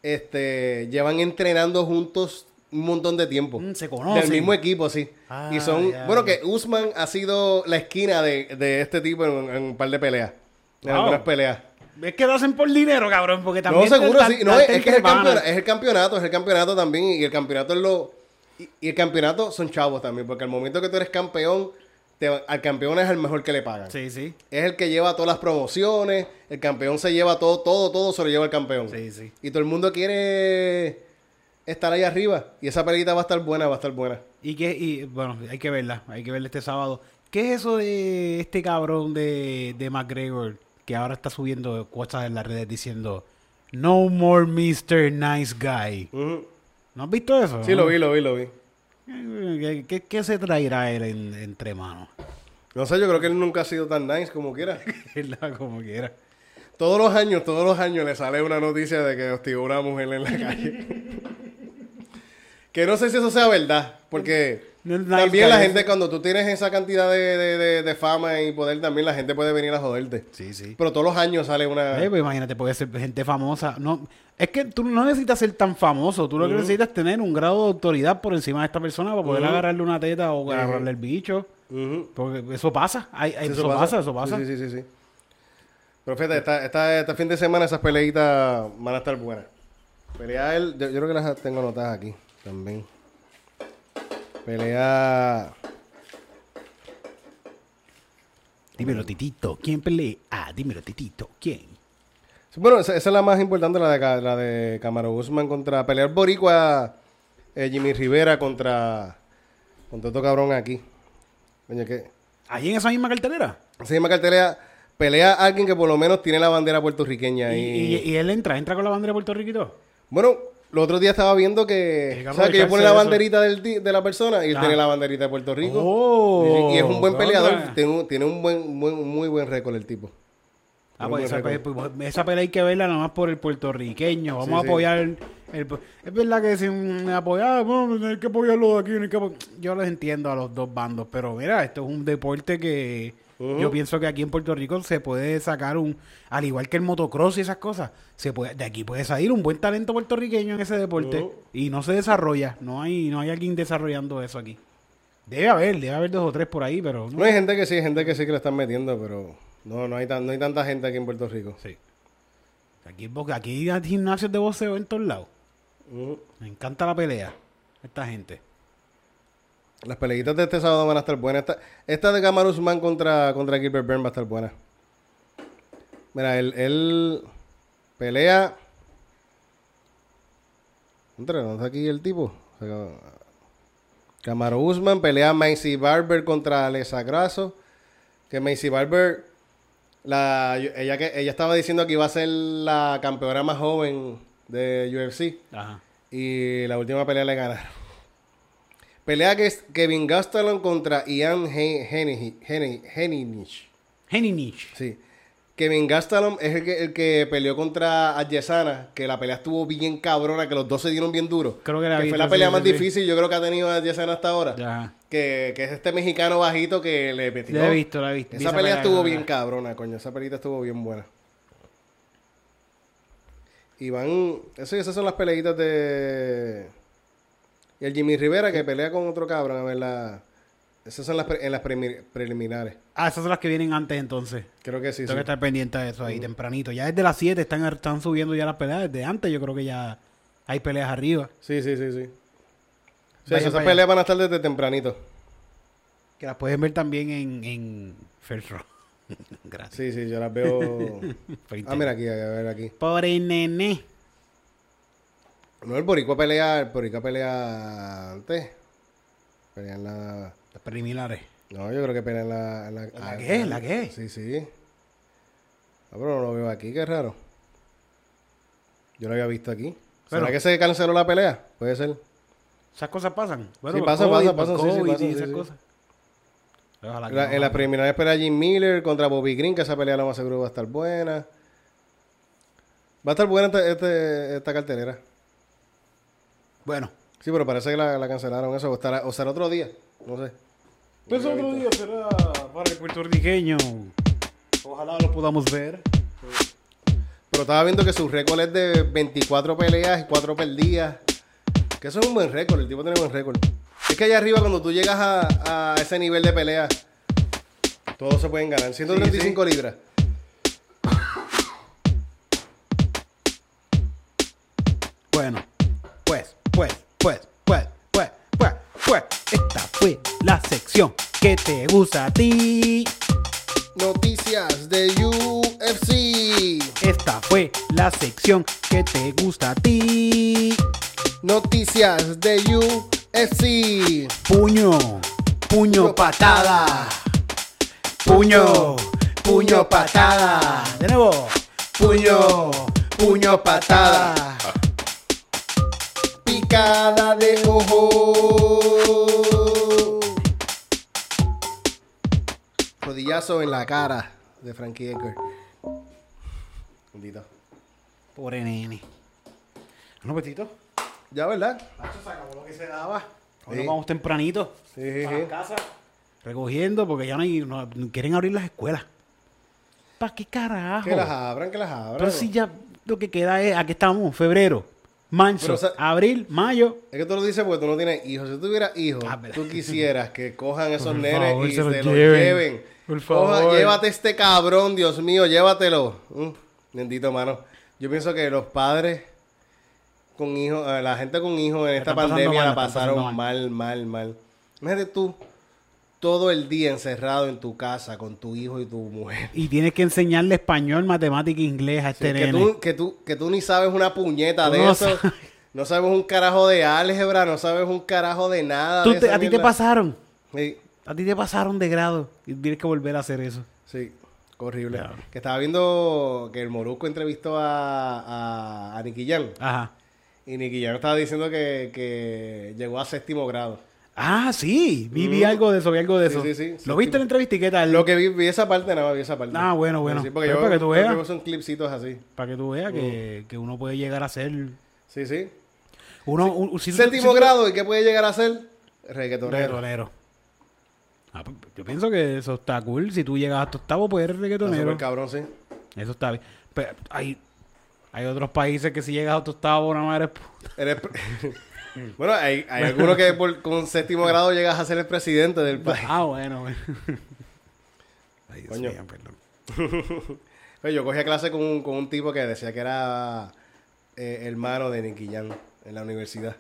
S2: este, llevan entrenando juntos un montón de tiempo.
S1: Mm, se conocen.
S2: Del mismo equipo, sí.
S1: Ah,
S2: y son.
S1: ya,
S2: bueno,
S1: ya.
S2: que Usman ha sido la esquina de, de este tipo en, en un par de peleas. En
S1: Wow.
S2: algunas peleas.
S1: Es que lo hacen por dinero, cabrón, porque también...
S2: No, seguro, sí. No, es, es que es el, es el campeonato, es el campeonato también. Y el campeonato es lo. Y, y el campeonato son chavos también, porque al momento que tú eres campeón, te al campeón es el mejor que le pagan.
S1: Sí, sí.
S2: Es el que lleva todas las promociones, el campeón se lleva todo, todo, todo se lo lleva el campeón.
S1: Sí, sí.
S2: Y todo el mundo quiere estar ahí arriba. Y esa pelita va a estar buena, va a estar buena.
S1: Y que, y, bueno, hay que verla, hay que verla este sábado. ¿Qué es eso de este cabrón de, de McGregor que ahora está subiendo cosas en las redes diciendo No more Mr. Nice Guy? ¿No has visto eso?
S2: Sí, lo vi, lo vi, lo vi.
S1: ¿Qué, qué, qué se traerá él en- entre manos?
S2: No sé, yo creo que él nunca ha sido tan nice como quiera.
S1: Como quiera.
S2: Todos los años, todos los años le sale una noticia de que hostigó una mujer en la calle. Que no sé si eso sea verdad, porque
S1: No
S2: También la gente, cuando tú tienes esa cantidad de, de- de- de fama y poder, también la gente puede venir a joderte.
S1: Sí, sí.
S2: Pero todos los años sale una...
S1: Eh, pues imagínate, puede ser gente famosa. No, es que tú no necesitas ser tan famoso. Tú lo que necesitas es tener un grado de autoridad por encima de esta persona para poder agarrarle una teta o agarrarle el bicho. Porque eso pasa. Hay- hay-
S2: Sí,
S1: eso, pasa. eso pasa.
S2: Sí, sí, sí, sí. Pero fíjate, esta, esta- este fin de semana esas peleitas van a estar buenas. Pelea él, yo, yo creo que las tengo anotadas aquí también. Pelea...
S1: Dímelo, Titito. ¿Quién pelea? Ah, dímelo, Titito. ¿Quién?
S2: Bueno, esa, esa es la más importante, la de, la de Camaro Guzmán contra pelear Boricua, eh, Jimmy Rivera contra, contra otro cabrón aquí. Coño, que
S1: Ahí en esa misma cartelera.
S2: se llama cartelera, pelea a alguien que por lo menos tiene la bandera puertorriqueña.
S1: Y,
S2: Y,
S1: y- y él entra, entra con la bandera de
S2: Bueno, el otro día estaba viendo que,
S1: que
S2: ¿sabes? que ellos ponen la banderita del de la persona y él
S1: Ah.
S2: tiene la banderita de Puerto Rico.
S1: Oh,
S2: y, y es un buen peleador, tiene un, tiene un buen, buen- muy buen récord el tipo.
S1: Ah, pues esa,
S2: buen
S1: pe-
S2: récord.
S1: pues, esa pelea hay que verla nada más por el puertorriqueño. Vamos
S2: Sí,
S1: a
S2: sí.
S1: apoyar el, el- Es verdad que si me apoyar, bueno, hay que apoyarlo de aquí. no hay que apo- Yo les entiendo a los dos bandos, pero mira, esto es un deporte que Yo pienso que aquí en Puerto Rico se puede sacar un, al igual que el motocross y esas cosas, se puede, de aquí puede salir un buen talento puertorriqueño en ese deporte y no se desarrolla. No hay, no hay alguien desarrollando eso aquí. Debe haber, debe haber dos o tres por ahí, pero no.
S2: No hay gente que sí, hay gente que sí que le están metiendo, pero no, no hay, tan, no hay tanta gente aquí en Puerto Rico.
S1: Sí. Aquí, aquí hay gimnasios de boxeo en todos lados. Me encanta la pelea. Esta gente.
S2: Las peleitas de este sábado van a estar buenas. Esta, esta de Kamaru Usman contra, contra Gilbert Burns va a estar buena. Mira, él, él pelea. Contra, ¿no está aquí el tipo? O sea, Kamaru Usman pelea a Macy Barber contra Alessa Grasso. Que Macy Barber, la, ella, que, ella estaba diciendo que iba a ser la campeona más joven de UFC.
S1: Ajá.
S2: Y la última pelea le ganaron. Pelea que es Kevin Gastelum contra Ian He- Hennig- Hennig- Hennig.
S1: Heninich.
S2: Sí. Kevin Gastelum es el que, el que peleó contra Adesanya, que la pelea estuvo bien cabrona, que los dos se dieron bien duro.
S1: Creo que la he
S2: fue la pelea
S1: sí,
S2: más
S1: sí,
S2: difícil, yo creo que ha tenido Adesanya hasta ahora.
S1: Ya.
S2: Que, que es este mexicano bajito que le metió.
S1: La he visto, la he visto. Vi
S2: Esa pelea estuvo bien cabrona, coño. Esa pelita estuvo bien buena. Y van... Eso, esas son las peleitas de... Y el Jimmy Rivera que pelea con otro cabrón. A ver, la... Esas son las pre- en las preliminares.
S1: Ah, esas son las que vienen antes entonces.
S2: Creo que sí,
S1: Tengo
S2: sí.
S1: que estar pendiente de eso ahí tempranito. Ya desde las 7 están, están subiendo ya las peleas. Desde antes yo creo que ya hay peleas arriba.
S2: Sí, sí, sí, sí. Esas
S1: allá.
S2: peleas van a estar desde tempranito.
S1: Que las pueden ver también en, en First Row. Gracias.
S2: Sí, sí, yo las veo... Ah, mira aquí, a ver aquí.
S1: Pobre nene.
S2: No, el Boricua pelea... El Boricua pelea antes. Pelea en la...
S1: Las preliminares.
S2: No, yo creo que pelea en la... ¿En la,
S1: ¿La
S2: ah,
S1: qué? ¿La qué?
S2: Sí, sí. Ah, pero no lo veo aquí, qué raro. Yo lo había visto aquí. ¿Será
S1: Pero-
S2: que se canceló la pelea? Puede ser.
S1: Esas cosas pasan.
S2: Sí,
S1: por
S2: pasa,
S1: COVID,
S2: pasa, pasa, sí, sí, pasa, sí,
S1: esas
S2: sí.
S1: cosas.
S2: La-
S1: no
S2: en las
S1: pase.
S2: preliminares pelea Jim Miller contra Bobby Green, que esa pelea lo más seguro va a estar buena. Va a estar buena esta, este- esta cartelera.
S1: Bueno.
S2: Sí, pero parece que la, la cancelaron eso. O, estará, o será otro día. No sé.
S1: Pues otro día será para el puertorriqueño. Ojalá lo podamos ver.
S2: Pero estaba viendo que su récord es de 24 peleas y 4 perdidas. Que eso es un buen récord, el tipo tiene buen récord. Es que allá arriba cuando tú llegas a, a ese nivel de pelea, todos se pueden ganar. 135 libras.
S1: Bueno, pues, pues, pues, pues, pues. Esta fue la sección que te gusta a ti.
S2: Noticias de UFC.
S1: Esta fue la sección que te gusta a ti.
S2: Noticias de UFC.
S1: Puño, puño, patada. Puño, puño, patada. De nuevo. Puño, puño, patada.
S2: Picada de ojo. Rodillazo en la cara de Frankie Edgar. Bendito.
S1: Pobre nene. No, petito.
S2: Ya, ¿verdad?
S1: Nacho se acabó lo que se daba. Ahora
S2: Sí.
S1: vamos tempranito.
S2: Sí,
S1: para
S2: sí.
S1: casa. Recogiendo porque ya no hay. no- quieren abrir las escuelas. ¿Para qué carajo?
S2: Que las abran, que las abran.
S1: Pero si ya lo que queda es. Aquí estamos, febrero, marzo,
S2: Pero, o sea-
S1: abril, mayo.
S2: Es que tú lo dices porque tú no tienes hijos. Si tú tuvieras hijos,
S1: Ah,
S2: tú quisieras que cojan esos
S1: Por
S2: nenes
S1: favor,
S2: y
S1: se
S2: se
S1: los
S2: los
S1: lleven.
S2: lleven.
S1: Por
S2: Coja-
S1: favor.
S2: llévate este cabrón, Dios mío, llévatelo. Mm, bendito, mano. Yo pienso que los padres con hijos, eh, la gente con hijos en esta pandemia
S1: mal,
S2: la pasaron mal, mal, mal. Imagínate tú todo el día encerrado en tu casa con tu hijo y tu mujer.
S1: Y tienes que enseñarle español, matemática, inglés a este nene.
S2: tú, que, tú, que tú ni sabes una puñeta
S1: Tú
S2: de
S1: no
S2: eso.
S1: sabes.
S2: No sabes un carajo de álgebra, no sabes un carajo de nada.
S1: Tú
S2: de
S1: te-
S2: esa
S1: a ti te pasaron.
S2: Sí,
S1: A ti te pasaron de grado. Y tienes que volver a hacer eso.
S2: sí, horrible.
S1: Claro.
S2: Que estaba viendo que el Moruco entrevistó a, a, a Nicky Jam.
S1: Ajá.
S2: Y Nicky Jam estaba diciendo que, que llegó a séptimo grado.
S1: Ah, sí. Vi, vi
S2: Mm.
S1: algo de eso, vi algo de eso.
S2: sí, sí.
S1: ¿Lo viste en la entrevista y qué tal?
S2: Lo que vi, vi esa parte, nada más vi esa parte.
S1: Ah, bueno, bueno.
S2: Sí, porque
S1: Pues
S2: yo,
S1: para que tú veas.
S2: son clipsitos así.
S1: Para que tú veas que,
S2: Mm.
S1: que uno puede llegar a ser...
S2: Sí, sí.
S1: Uno, un- si tú-
S2: Séptimo
S1: si tú-
S2: grado, ¿y qué puede llegar a ser? Reggaetonero.
S1: Reggaetonero. Ah, pues, yo pienso que eso está cool. Si tú llegas hasta octavo, pues eres
S2: Está
S1: reggaetonero.
S2: súper cabrón, sí.
S1: Eso está bien. Pero hay, hay otros países que si llegas hasta octavo, nada más eres.
S2: Eres bueno, hay, hay algunos que por- con séptimo grado llegas a ser el presidente del país.
S1: Ah, bueno, bueno. Ay, Dios
S2: Coño.
S1: mío, perdón.
S2: Yo cogía clase con un, con un tipo que decía que era eh, hermano de Nicky Jam en la universidad.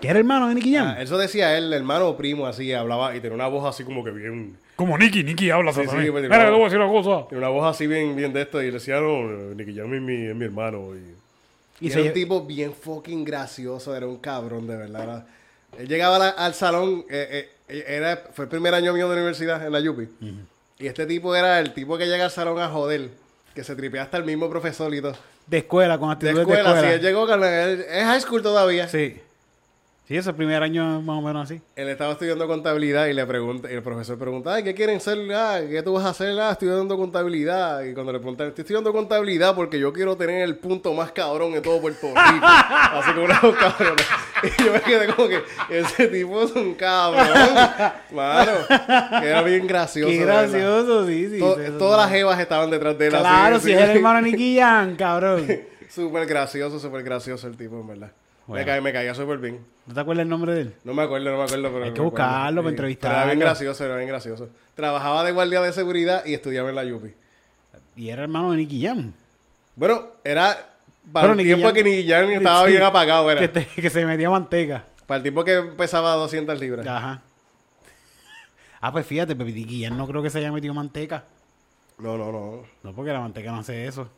S1: ¿Qué era hermano de Nicky Jam?
S2: Ah, eso decía él, hermano o primo, así, hablaba y tenía una voz así como que bien...
S1: Como Nicky, Nicky habla
S2: Sí, sí,
S1: Mira, te voy a decir una cosa.
S2: Tenía una voz así bien, bien de esto y le decía, no, Nicky Jam es mi, es mi hermano. Y,
S1: Y
S2: era un tipo bien fucking gracioso, era un cabrón, de verdad. era- Él llegaba la- al salón, eh, eh, era, fue el primer año mío de universidad en la Yupi. Y este tipo era el tipo que llega al salón a joder, que se tripea hasta el mismo profesor y todo.
S1: De escuela, con
S2: De
S1: actitudes
S2: escuela,
S1: de
S2: sí,
S1: escuela.
S2: él llegó con es high school todavía.
S1: Sí. Sí, ese primer año más o menos así.
S2: Él estaba estudiando contabilidad y le pregunta, y el profesor pregunta, ay, ¿qué quieren ser? Ah, ¿Qué tú vas a hacer? Ah, estoy estudiando contabilidad. Y cuando le preguntan, estoy estudiando contabilidad porque yo quiero tener el punto más cabrón de todo Puerto Rico. Así como una voz cabrona. Y yo me quedé como que ese tipo es un cabrón. Mano, era bien gracioso.
S1: Qué gracioso, sí, sí.
S2: To- todas las jevas estaban detrás de él. así,
S1: Claro, si
S2: sí.
S1: es el hermano Nicky Jam, cabrón.
S2: Súper gracioso, súper gracioso el tipo, en verdad.
S1: Bueno.
S2: Me, caía, me caía súper bien.
S1: ¿No te acuerdas el nombre de él?
S2: No me acuerdo, no me acuerdo. Pero
S1: Hay que buscarlo para entrevistarlo.
S2: Era bien gracioso, era bien gracioso. Trabajaba de guardia de seguridad y estudiaba en la Yupi.
S1: Y era hermano de Nicky Jam.
S2: Bueno, era para
S1: Pero
S2: el tiempo
S1: Jam-
S2: que Nicky Jam estaba
S1: Sí.
S2: bien apagado, era.
S1: Que, te- que se metía manteca.
S2: Para el tiempo que pesaba 200 libras.
S1: Ajá. Ah, pues fíjate, Pepe Nicky Jam no creo que se haya metido manteca.
S2: No, no, no.
S1: No, porque la manteca no hace eso.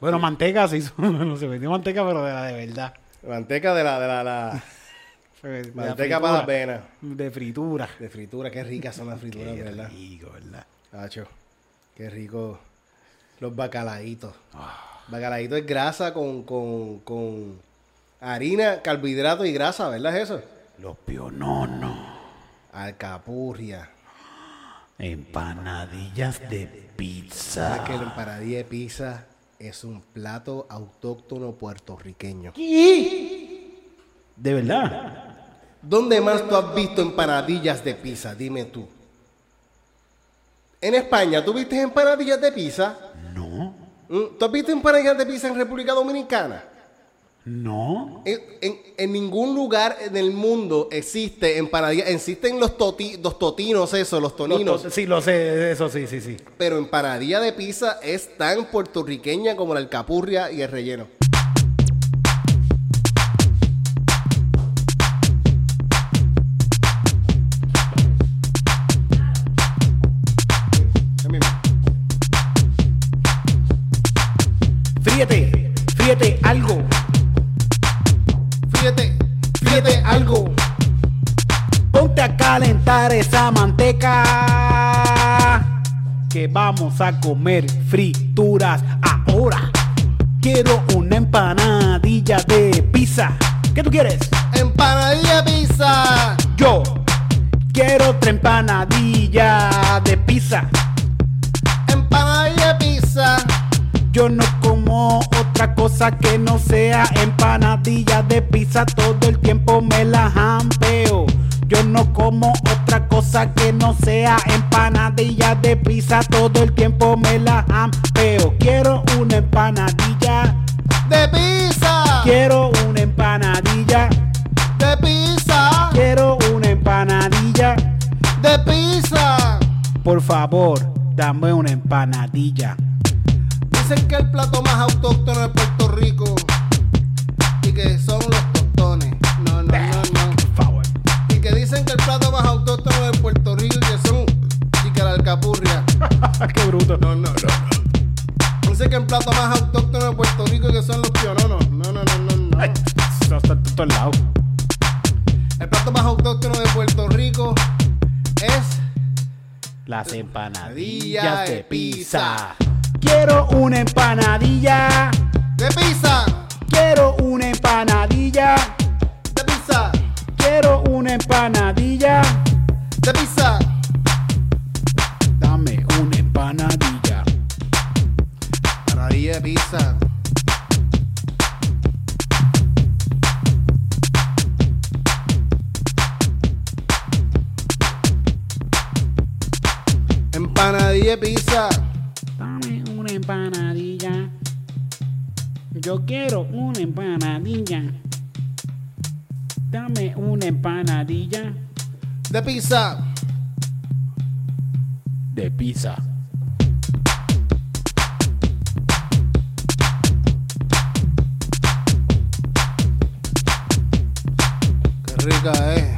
S1: Bueno, manteca se hizo. no se metió manteca, pero de la de verdad.
S2: Manteca de la, de la, la-
S1: De la
S2: manteca para las venas.
S1: De fritura.
S2: De fritura, qué ricas son las frituras,
S1: Qué
S2: ¿verdad?
S1: rico, ¿verdad?
S2: Hacho, qué rico. Los bacalaitos.
S1: Ah.
S2: Bacalaíto es grasa con, con, con harina, carbohidrato y grasa, ¿verdad? Es eso.
S1: Los piononos.
S2: Alcapurria.
S1: Empanadillas de
S2: ¿Sabes
S1: pizza.
S2: que la empanadilla de pizza es un plato autóctono puertorriqueño?
S1: De verdad.
S2: ¿Dónde más tú has visto empanadillas de pizza? Dime tú. En España, ¿tú viste empanadillas de pizza?
S1: No.
S2: ¿Mm? ¿Tú has visto empanadillas de pizza en República Dominicana?
S1: No.
S2: En, en- en ningún lugar en el mundo existe empanadillas. Existen los, toti- los totinos, eso, los toninos.
S1: Los- sí, lo sé, eso sí, sí, sí.
S2: Pero empanadilla de pizza es tan puertorriqueña como la alcapurria y el relleno.
S1: Fíjate, fíjate algo.
S2: Fíjate algo.
S1: Ponte a calentar esa manteca. Que vamos a comer frituras ahora. Quiero una empanadilla de pizza. ¿Qué tú quieres?
S2: Empanadilla de pizza.
S1: Yo quiero otra empanadilla de pizza.
S2: Empanadilla de pizza.
S1: Yo no como otra cosa que no sea empanadillas de pizza. Todo el tiempo me la jampeo. Yo no como otra cosa que no sea empanadillas de pizza. Todo el tiempo me la jampeo. Quiero una empanadilla.
S2: De pizza.
S1: Quiero una empanadilla.
S2: De pizza.
S1: Quiero una empanadilla.
S2: De pizza.
S1: Por favor, dame una empanadilla.
S2: Dicen que el plato más autóctono de Puerto Rico y que son los tostones. No, no, no, no. Y que dicen que el plato más autóctono de Puerto Rico y que son chica la alcapurria.
S1: Qué bruto.
S2: No, no, no. Dicen que el plato más autóctono de Puerto Rico y que son los piononos. No, no, no, no, no.
S1: Eso está todos lados.
S2: El plato más autóctono de Puerto Rico es
S1: Las
S2: Empanadillas de
S1: pizza. Quiero una empanadilla.
S2: de pizza.
S1: Quiero una empanadilla.
S2: De pizza.
S1: Quiero una empanadilla.
S2: De pizza.
S1: Dame una empanadilla.
S2: Empanadilla de pizza. Empanadilla de pizza.
S1: Empanadilla. Yo quiero una empanadilla. Dame una empanadilla
S2: De pizza.
S1: de pizza.
S2: Qué rica es.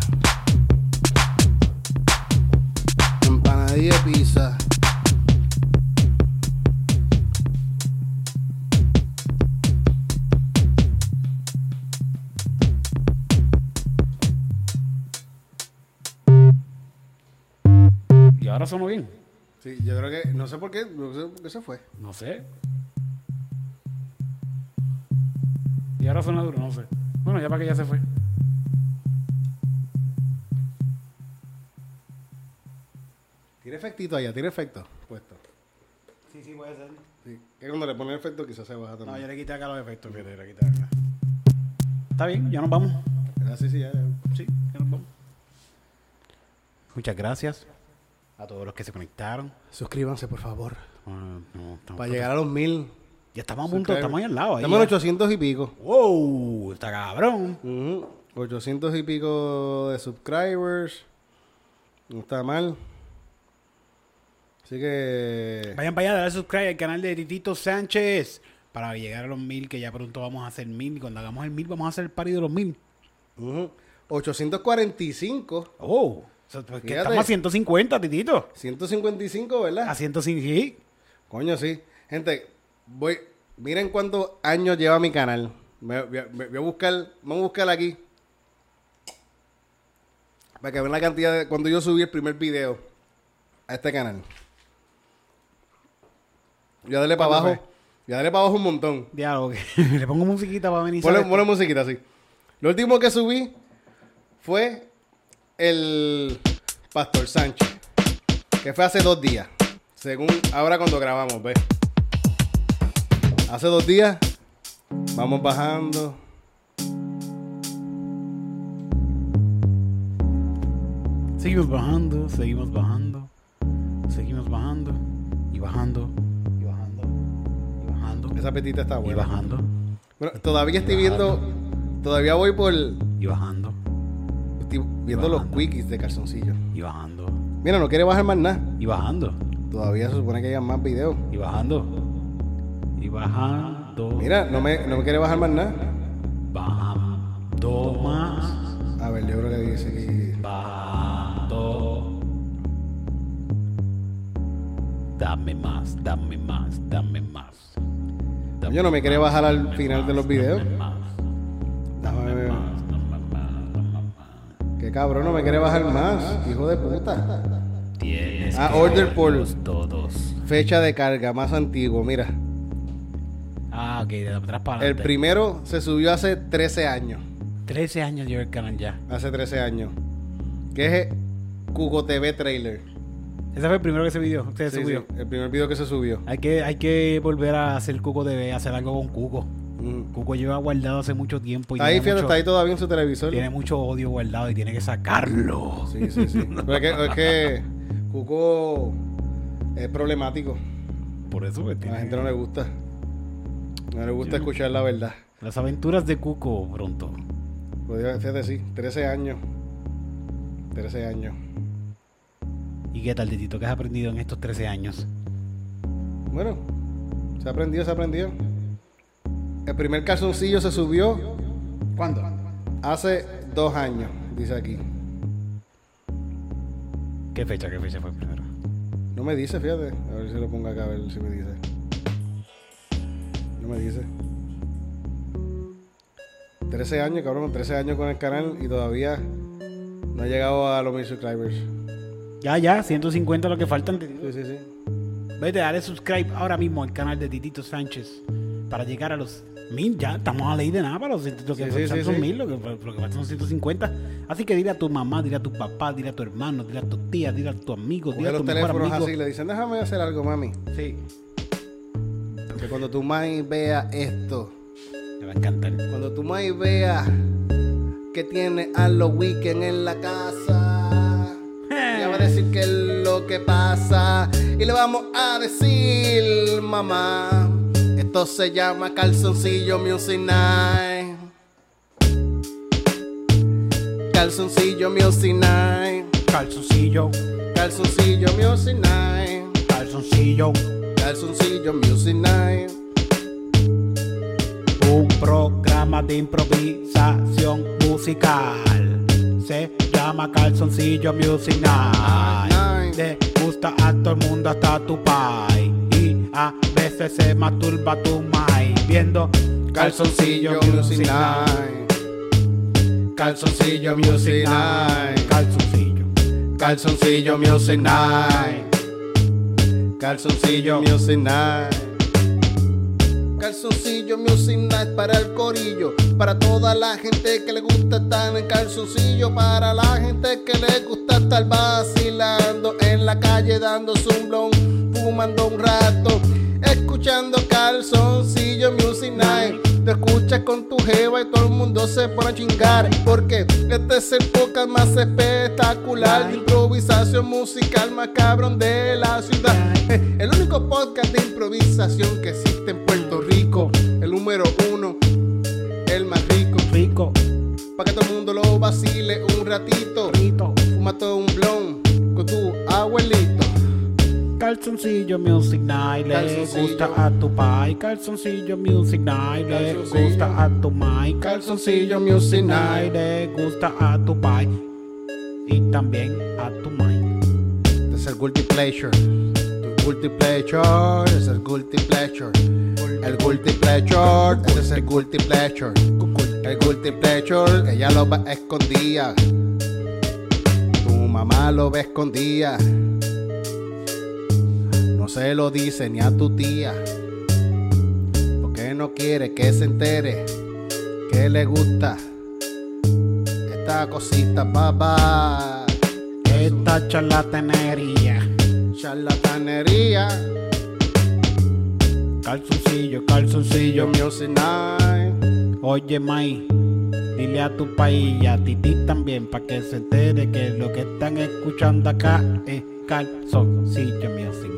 S1: Sonó bien.
S2: Sí, yo creo que. No sé por qué. No sé por qué se fue.
S1: No sé. Y ahora suena duro, no sé. Bueno, ya para que ya se fue.
S2: Tiene efectito allá, tiene efecto puesto.
S1: Sí, sí, puede ser.
S2: Sí. Que cuando le ponen efecto quizás se baja
S1: No,
S2: también.
S1: yo le quité acá los efectos, fíjate, le quité acá. Está bien, ya nos vamos.
S2: Ah, sí, sí, ya, ya.
S1: Sí, ya nos vamos. Muchas gracias a todos los que se conectaron.
S2: Suscríbanse, por favor.
S1: Ah, no,
S2: Para llegar a los mil.
S1: Ya estamos a punto, estamos ahí al lado. Ahí
S2: Estamos en
S1: ya.
S2: 800 y pico.
S1: ¡Wow! Está cabrón.
S2: Ujú. 800 y pico de subscribers. No está mal. Así que.
S1: Vayan para allá, dale subscribe al canal de Titito Sánchez para llegar a los mil, que ya pronto vamos a hacer mil. Y cuando hagamos el mil, vamos a hacer el party de los mil.
S2: ujú, 845.
S1: ¡Oh! Sea, pues que estamos a 150, Titito.
S2: 155, ¿verdad?
S1: A 150, sí.
S2: Coño, sí. Gente, voy. Miren cuántos años lleva mi canal. Me- Voy a, me- voy a buscar. Vamos a buscar aquí. Para que vean la cantidad de. Cuando yo subí el primer video a este canal. Ya dale para
S1: ¿Cuándo
S2: abajo. Ya dale para abajo un montón.
S1: Que le pongo musiquita para venir.
S2: Ponle, ponle musiquita así. Lo último que subí fue el Pastor Sánchez. Que fue hace dos días. Según ahora cuando grabamos, ¿ves? Hace dos días. Vamos bajando.
S1: Seguimos bajando, seguimos bajando, seguimos bajando y bajando y bajando y bajando
S2: Esa petita está
S1: y
S2: buena.
S1: bajando
S2: Bueno, todavía estoy viendo. Todavía voy por.
S1: y bajando
S2: Estoy viendo los quickies de calzoncillo.
S1: y bajando
S2: Mira, no quiere bajar más nada.
S1: y bajando
S2: Todavía se supone que haya más videos.
S1: y bajando y bajando.
S2: Mira, no me, no me quiere bajar más nada.
S1: Bajando más,
S2: A ver, yo creo que dice aquí.
S1: bajando. Dame más, dame más, dame más. Dame
S2: Yo no me quiere bajar al final de los videos.
S1: más,
S2: cabrón, no me quiere bajar más. Hijo de puta.
S1: Tienes
S2: Ah,
S1: que
S2: order por-
S1: verlos todos.
S2: Fecha de carga más antiguo. Mira,
S1: Ah, ok, de atrás para
S2: el primero se subió hace 13 años.
S1: 13 años lleva el canal ya.
S2: Hace 13 años. Que es Cuco TV Trailer.
S1: Ese fue el primero que se video, se
S2: Sí,
S1: subió.
S2: sí, el primer video que se subió.
S1: Hay que, hay que volver a hacer Cuco TV, hacer algo con Cuco.
S2: Mm.
S1: Cuco lleva guardado hace mucho tiempo y
S2: ahí, fíjate, está ahí todavía en su televisor.
S1: tiene mucho odio guardado y tiene que sacarlo.
S2: Sí, sí, sí. Pero es que, es que Cuco es problemático.
S1: Por eso pues,
S2: A la gente no le gusta. No le gusta
S1: Yo
S2: escuchar la verdad.
S1: las aventuras de Cuco pronto.
S2: Pues, fíjate, sí, 13 años. 13 años.
S1: ¿Y qué tal, Titito? ¿Qué has aprendido en estos 13 años?
S2: Bueno, se aprendió, se aprendió. El primer calzoncillo se subió
S1: ¿Cuándo?
S2: hace dos años, dice aquí.
S1: ¿Qué fecha? ¿Qué fecha fue primero?
S2: No me dice, fíjate. A ver si lo pongo acá, a ver si me dice. No me dice. 13 años, cabrón, 13 años con el canal y todavía no ha llegado a los mil subscribers.
S1: Ya, ya, 150 lo que faltan. Titito.
S2: Sí, sí, sí.
S1: Vete, dale subscribe ahora mismo al canal de Titito Sánchez para llegar a los mil. Ya estamos a ley de nada para los lo que
S2: Sí,
S1: faltan
S2: sí,
S1: son
S2: sí.
S1: mil, lo que, lo que son 150. Así que dile a tu mamá, dile a tu papá, dile a tu hermano, dile a tu tía, dile a tu amigo, dile a
S2: los
S1: tu mejor
S2: teléfonos
S1: amigo.
S2: así le dicen, déjame hacer algo, mami.
S1: Sí,
S2: Que cuando tu mami vea esto,
S1: le va a encantar.
S2: cuando tu mami vea que tiene a los weekend en la casa, ella va a decir qué es lo que pasa. Y le vamos a decir, mamá, esto se llama calzoncillo Music Night. Calzoncillo Music Night.
S1: Calzoncillo,
S2: Calzoncillo Music Night.
S1: calzoncillo,
S2: Calzoncillo Music Night.
S1: un programa de improvisación musical. Se llama Calzoncillo Music Night. Le gusta a todo el mundo hasta tu pai. A veces se masturba tu mai. Viendo
S2: Calzoncillo Music Night. Calzoncillo Music Night.
S1: Calzoncillo.
S2: Calzoncillo Music Night. Calzoncillo Music Night. Calzoncillo Music Night para el corillo, para toda la gente que le gusta estar en calzoncillo, para la gente que le gusta estar vacilando en la calle dando un blon, fumando un rato, escuchando calzoncillo Music Night. Te escuchas con tu jeva y todo el mundo se pone a chingar, porque este es el podcast más espectacular de improvisación musical más cabrón de la ciudad. El único podcast de improvisación que existe en Puerto Rico, el número uno, el más rico,
S1: Rico,
S2: para que todo el mundo lo vacile un ratito.
S1: Rito.
S2: Fuma todo un blon con tu.
S1: Calzoncillo Music Night, le gusta a tu pai. Calzoncillo Music Night, le gusta a tu mai.
S2: Calzoncillo Music Night.
S1: le gusta a tu pai. Y también a tu mai.
S2: Este es el Guilty Pleasure. Tu Guilty Pleasure. Es el Guilty Pleasure. El Guilty Pleasure. Este es el Guilty Pleasure. El Guilty Pleasure. Ella lo va escondida. Tu mamá lo ve escondida. Se lo dice ni a tu tía. Porque no quiere que se entere que le gusta esta cosita, papá.
S1: Esta charlatanería.
S2: Charlatanería,
S1: Calzoncillo, calzoncillo.
S2: Music Night.
S1: Oye, Mai, dile a tu país y a Titi también para que se entere que lo que están escuchando acá es Calzoncillo Music.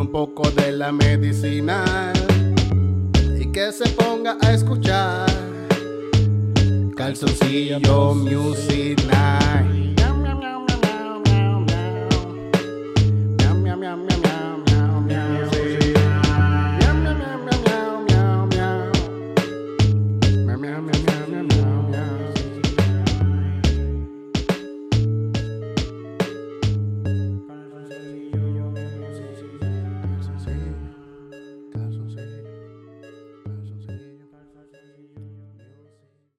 S2: un poco de la medicina y que se ponga a escuchar Calzoncillo Music Night.